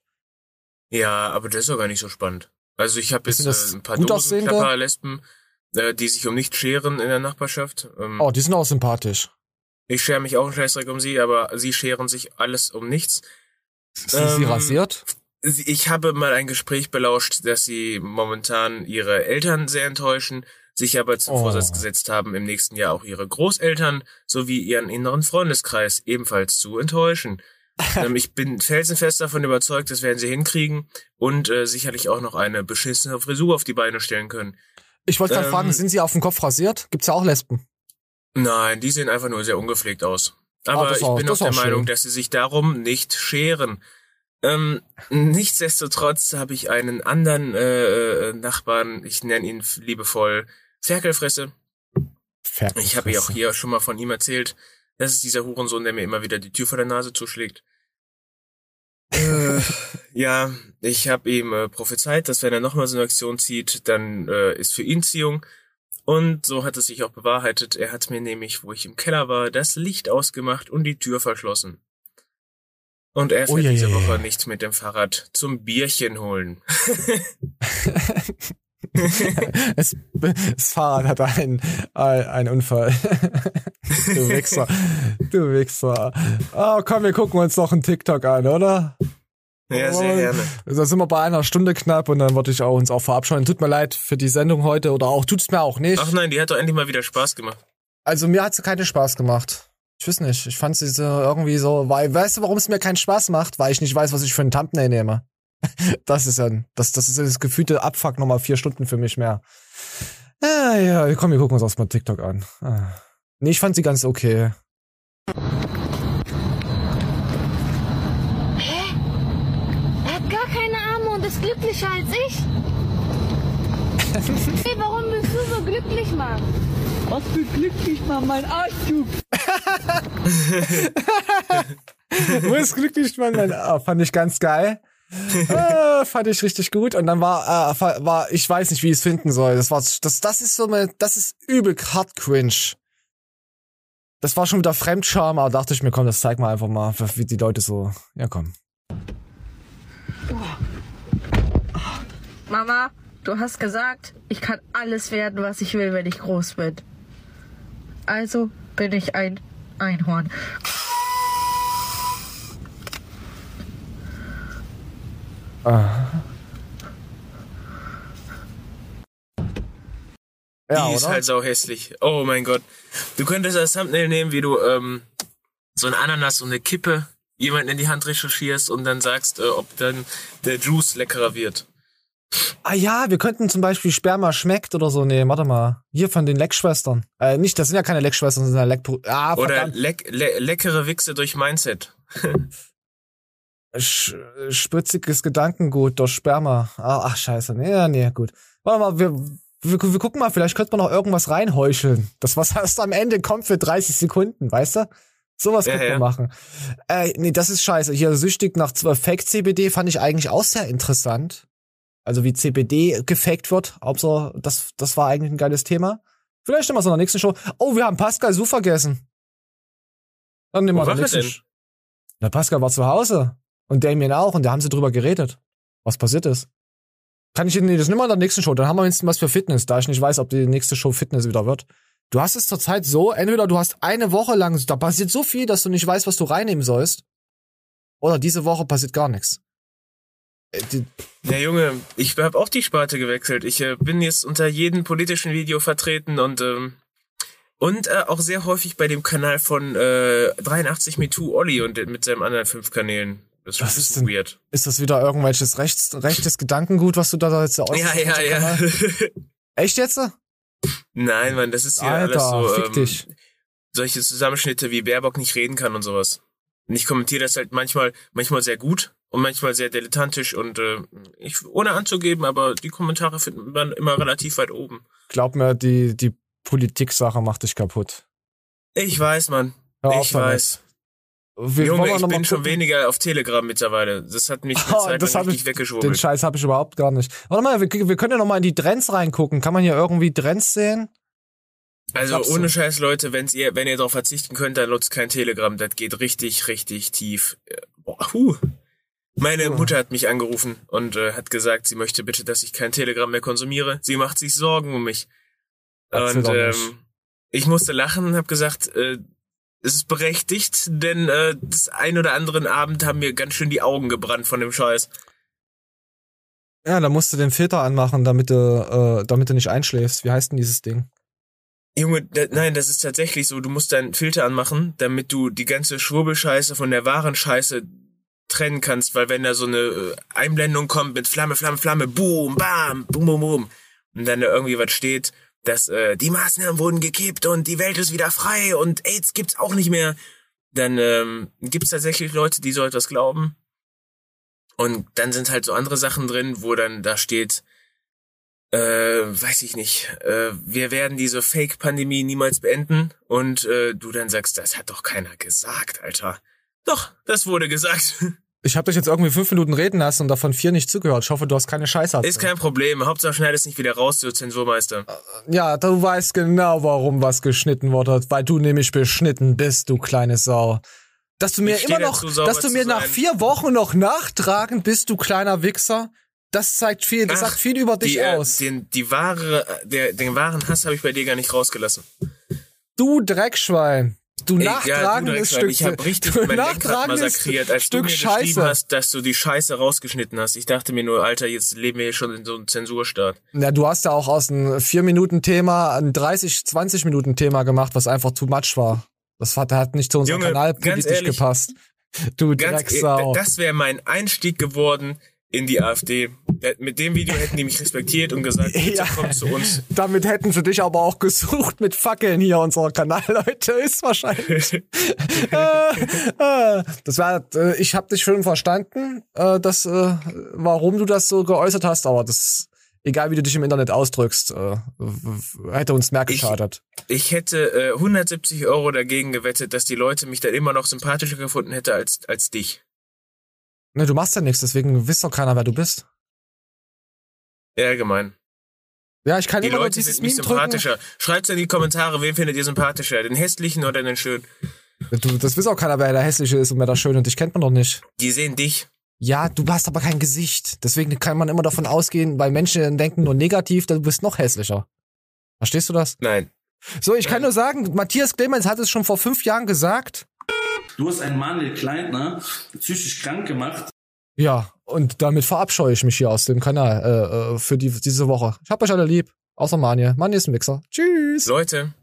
Ja, aber das ist doch gar nicht so spannend. Also ich habe jetzt äh, ein paar? Dosenklapper-Lesben, äh, die sich um nichts scheren in der Nachbarschaft. Ähm, Oh, die sind auch sympathisch. Ich schere mich auch einen Scheißdreck um sie, aber sie scheren sich alles um nichts. Ist sie Ähm, rasiert? Ich habe mal ein Gespräch belauscht, dass sie momentan ihre Eltern sehr enttäuschen, sich aber zum Oh. Vorsatz gesetzt haben, im nächsten Jahr auch ihre Großeltern sowie ihren inneren Freundeskreis ebenfalls zu enttäuschen. ähm, ich bin felsenfest davon überzeugt, das werden sie hinkriegen und äh, sicherlich auch noch eine beschissene Frisur auf die Beine stellen können. Ich wollte gerade ähm, fragen, sind sie auf dem Kopf rasiert? Gibt's ja auch Lesben. Nein, die sehen einfach nur sehr ungepflegt aus. Aber Ah, ich auch- bin auch der auch schön. Meinung, dass sie sich darum nicht scheren. Ähm, nichtsdestotrotz habe ich einen anderen äh, äh, Nachbarn, ich nenne ihn liebevoll Ferkelfresse. Ich habe ja auch hier schon mal von ihm erzählt. Das ist dieser Hurensohn, der mir immer wieder die Tür vor der Nase zuschlägt. äh, ja, ich habe ihm äh, prophezeit, dass wenn er nochmal so eine Aktion zieht, dann äh, ist für ihn Ziehung. Und so hat es sich auch bewahrheitet. Er hat mir nämlich, wo ich im Keller war, das Licht ausgemacht und die Tür verschlossen. Und er fährt Uiuiui. diese Woche nicht mit dem Fahrrad zum Bierchen holen. es, das Fahrrad hat einen, ein- einen Unfall. du Wichser. Du Wichser. Oh, komm, wir gucken uns noch einen TikTok an, oder? Ja, sehr gerne. Da sind wir bei einer Stunde knapp und dann würde ich auch uns auch verabscheuen. Tut mir leid für die Sendung heute oder auch tut's mir auch nicht. Ach nein, die hat doch endlich mal wieder Spaß gemacht. Also mir hat's keinen Spaß gemacht. Ich weiß nicht. Ich fand sie so irgendwie so, weil, weißt du, warum es mir keinen Spaß macht? Weil ich nicht weiß, was ich für einen Thumbnail nehme. Das ist ja, das, das ist das gefühlte Abfuck nochmal vier Stunden für mich mehr. Ah, ja, komm, wir gucken uns auch mal TikTok an. Ah. Nee, ich fand sie ganz okay. Hä? Er hat gar keine Arme und ist glücklicher als ich. hey, warum bist du so glücklich, Mann? Was für glücklich, Mann, mein Arsch bist glücklich, Mann. Mann. Ah, fand ich ganz geil. äh, fand ich richtig gut. Und dann war, äh, war, ich weiß nicht, wie ich es finden soll. Das war, das, das ist so eine, das ist übel hart cringe. Das war schon wieder Fremdscham, aber dachte ich mir, komm, das zeig mal einfach mal, wie die Leute so, ja komm. Mama, du hast gesagt, ich kann alles werden, was ich will, wenn ich groß bin. Also bin ich ein Einhorn. Ah. Ja, die ist oder? halt sau hässlich. Oh mein Gott. Du könntest als Thumbnail nehmen, wie du ähm, so ein Ananas und eine Kippe jemanden in die Hand recherchierst und dann sagst, äh, ob dann der Juice leckerer wird. Ah ja, wir könnten zum Beispiel Sperma schmeckt oder so nehmen. Warte mal. Hier von den Leckschwestern. Äh, nicht, das sind ja keine Leckschwestern, das sind ja Leck... Ah, Oder leck, le leckere Wichse durch Mindset. Sch spritziges Gedankengut durch Sperma. Ah, ach, scheiße. Nee, nee, gut. Warte mal, wir, wir, wir gucken mal, vielleicht könnte man noch irgendwas reinheucheln. Das, was erst am Ende kommt für 30 Sekunden, weißt du? Sowas Ja, könnte ja. man machen. Äh, nee, das ist scheiße. Hier süchtig nach Fake-CBD fand ich eigentlich auch sehr interessant. Also wie CBD gefaked wird. Hauptsache, das, das war eigentlich ein geiles Thema. Vielleicht nehmen wir es in der nächsten Show. Oh, wir haben Pascal Su vergessen. Dann nehmen wir in der er nächsten? Sch- Na, Pascal war zu Hause. Und Damien auch. Und da haben sie drüber geredet. Was passiert ist. Kann ich, nee, das nehmen wir in der nächsten Show. Dann haben wir wenigstens was für Fitness, da ich nicht weiß, ob die nächste Show Fitness wieder wird. Du hast es zurzeit so, entweder du hast eine Woche lang, da passiert so viel, dass du nicht weißt, was du reinnehmen sollst. Oder diese Woche passiert gar nichts. Ja, Junge, ich habe auch die Sparte gewechselt. Ich äh, bin jetzt unter jedem politischen Video vertreten und ähm, und äh, auch sehr häufig bei dem Kanal von äh, 83 Me Too Olli und äh, mit seinen anderen fünf Kanälen. Das Was ist denn- weird. Ist das wieder irgendwelches rechts, rechtes Gedankengut, was du da jetzt Ja, äußerst? ja, ja. Echt jetzt? Nein, Mann, das ist Alter, alles so fick ähm, dich. solche Zusammenschnitte, wie Baerbock nicht reden kann und sowas. Und ich kommentiere das halt manchmal, manchmal sehr gut und manchmal sehr dilettantisch und äh, ich, ohne anzugeben, aber die Kommentare finden man immer relativ weit oben. Glaub mir, die, die Politik-Sache macht dich kaputt. Ich weiß, Mann. Hör ich weiß. Wir Junge, ich bin schon gucken? weniger auf Telegram mittlerweile. Das hat mich eine Oh, Zeit das lang ich, weggeschwurbelt. den Scheiß habe ich überhaupt gar nicht. Warte mal, wir, wir können ja noch mal in die Trends reingucken. Kann man hier irgendwie Trends sehen? Also du? ohne Scheiß, Leute, wenn's ihr, wenn ihr darauf verzichten könnt, dann nutzt kein Telegram. Das geht richtig, richtig tief. Äh, Boah, huh. Meine Mutter hat mich angerufen und äh, hat gesagt, sie möchte bitte, dass ich kein Telegram mehr konsumiere. Sie macht sich Sorgen um mich. Erzähl und ähm, ich musste lachen und habe gesagt, äh, es ist berechtigt, denn äh, das ein oder anderen Abend haben mir ganz schön die Augen gebrannt von dem Scheiß. Ja, da musst du den Filter anmachen, damit du, äh, damit du nicht einschläfst. Wie heißt denn dieses Ding? Junge, da, nein, das ist tatsächlich so. Du musst deinen Filter anmachen, damit du die ganze Schwurbelscheiße von der wahren Scheiße trennen kannst, weil wenn da so eine äh, Einblendung kommt mit Flamme, Flamme, Flamme, boom, bam, boom, boom, boom, und dann da irgendwie was steht, dass äh, die Maßnahmen wurden gekippt und die Welt ist wieder frei und AIDS gibt's auch nicht mehr, dann ähm, gibt's tatsächlich Leute, die so etwas glauben. Und dann sind halt so andere Sachen drin, wo dann da steht, äh, weiß ich nicht, äh, wir werden diese Fake-Pandemie niemals beenden und äh, du dann sagst, das hat doch keiner gesagt, Alter. Doch, das wurde gesagt. Ich habe dich jetzt irgendwie fünf Minuten reden lassen und davon vier nicht zugehört. Ich hoffe, du hast keine Scheiße. Ist kein Problem. Hauptsache schneid es nicht wieder raus, du Zensurmeister. Ja, du weißt genau, warum was geschnitten wurde, weil du nämlich beschnitten bist, du kleine Sau. Dass du mir immer noch, dazu, dass du mir nach sein. vier Wochen noch nachtragen bist, du kleiner Wichser, das zeigt viel, das Ach, sagt viel über dich die, äh, aus. Den, die wahre, äh, der, den wahren Hass habe ich bei dir gar nicht rausgelassen. Du Dreckschwein. Du Ey, nachtragendes ja, du Dreckschwein, Stück, Ich habe richtig du mein nachtragendes massakriert, als Stück du mir Scheiße. geschrieben hast, dass du die Scheiße rausgeschnitten hast. Ich dachte mir nur, Alter, jetzt leben wir hier schon in so einem Zensurstaat. Na, du hast ja auch aus einem 4-Minuten-Thema ein 30, 20-Minuten-Thema gemacht, was einfach too much war. Das hat, hat nicht zu unserem Junge, Kanal politisch ehrlich, gepasst. Du Ganz, Drecksau. äh, das wäre mein Einstieg geworden in die AfD. Mit dem Video hätten die mich respektiert und gesagt, Ja. komm zu uns. Damit hätten sie dich aber auch gesucht mit Fackeln hier, unser Kanal, Leute, ist wahrscheinlich. äh, äh, das war, äh, ich habe dich schon verstanden, dass, warum du das so geäußert hast, aber das, egal wie du dich im Internet ausdrückst, hätte uns mehr geschadet. Ich hätte äh, 170 Euro dagegen gewettet, dass die Leute mich dann immer noch sympathischer gefunden hätte als, als dich. Ne, du machst ja nichts, deswegen wisst doch keiner, wer du bist. Ja, gemein. Ja, ich kann Die immer Leute dieses sind mich Meme drücken. sympathischer. Schreibt's in die Kommentare, wen findet ihr sympathischer? Den hässlichen oder den schönen? Du, das weiß auch keiner, wer der hässliche ist und wer der schöne und dich kennt man doch nicht. Die sehen dich. Ja, du hast aber kein Gesicht. Deswegen kann man immer davon ausgehen, weil Menschen denken nur negativ, du bist noch hässlicher. Verstehst du das? Nein. So, ich kann nur sagen, Matthias Clemens hat es schon vor fünf Jahren gesagt. Du hast einen Manuel Kleintner psychisch krank gemacht. Ja, und damit verabscheue ich mich hier aus dem Kanal äh, äh, für die, diese Woche. Ich hab euch alle lieb. Außer Manje. Manje ist ein Wichser. Tschüss. Leute.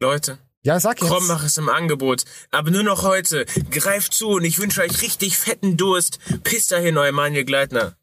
Leute. Ja, sag jetzt. Krommbach ist im Angebot. Aber nur noch heute. Greift zu und ich wünsche euch richtig fetten Durst. Pisst dahin, euer Manuel Gleitner.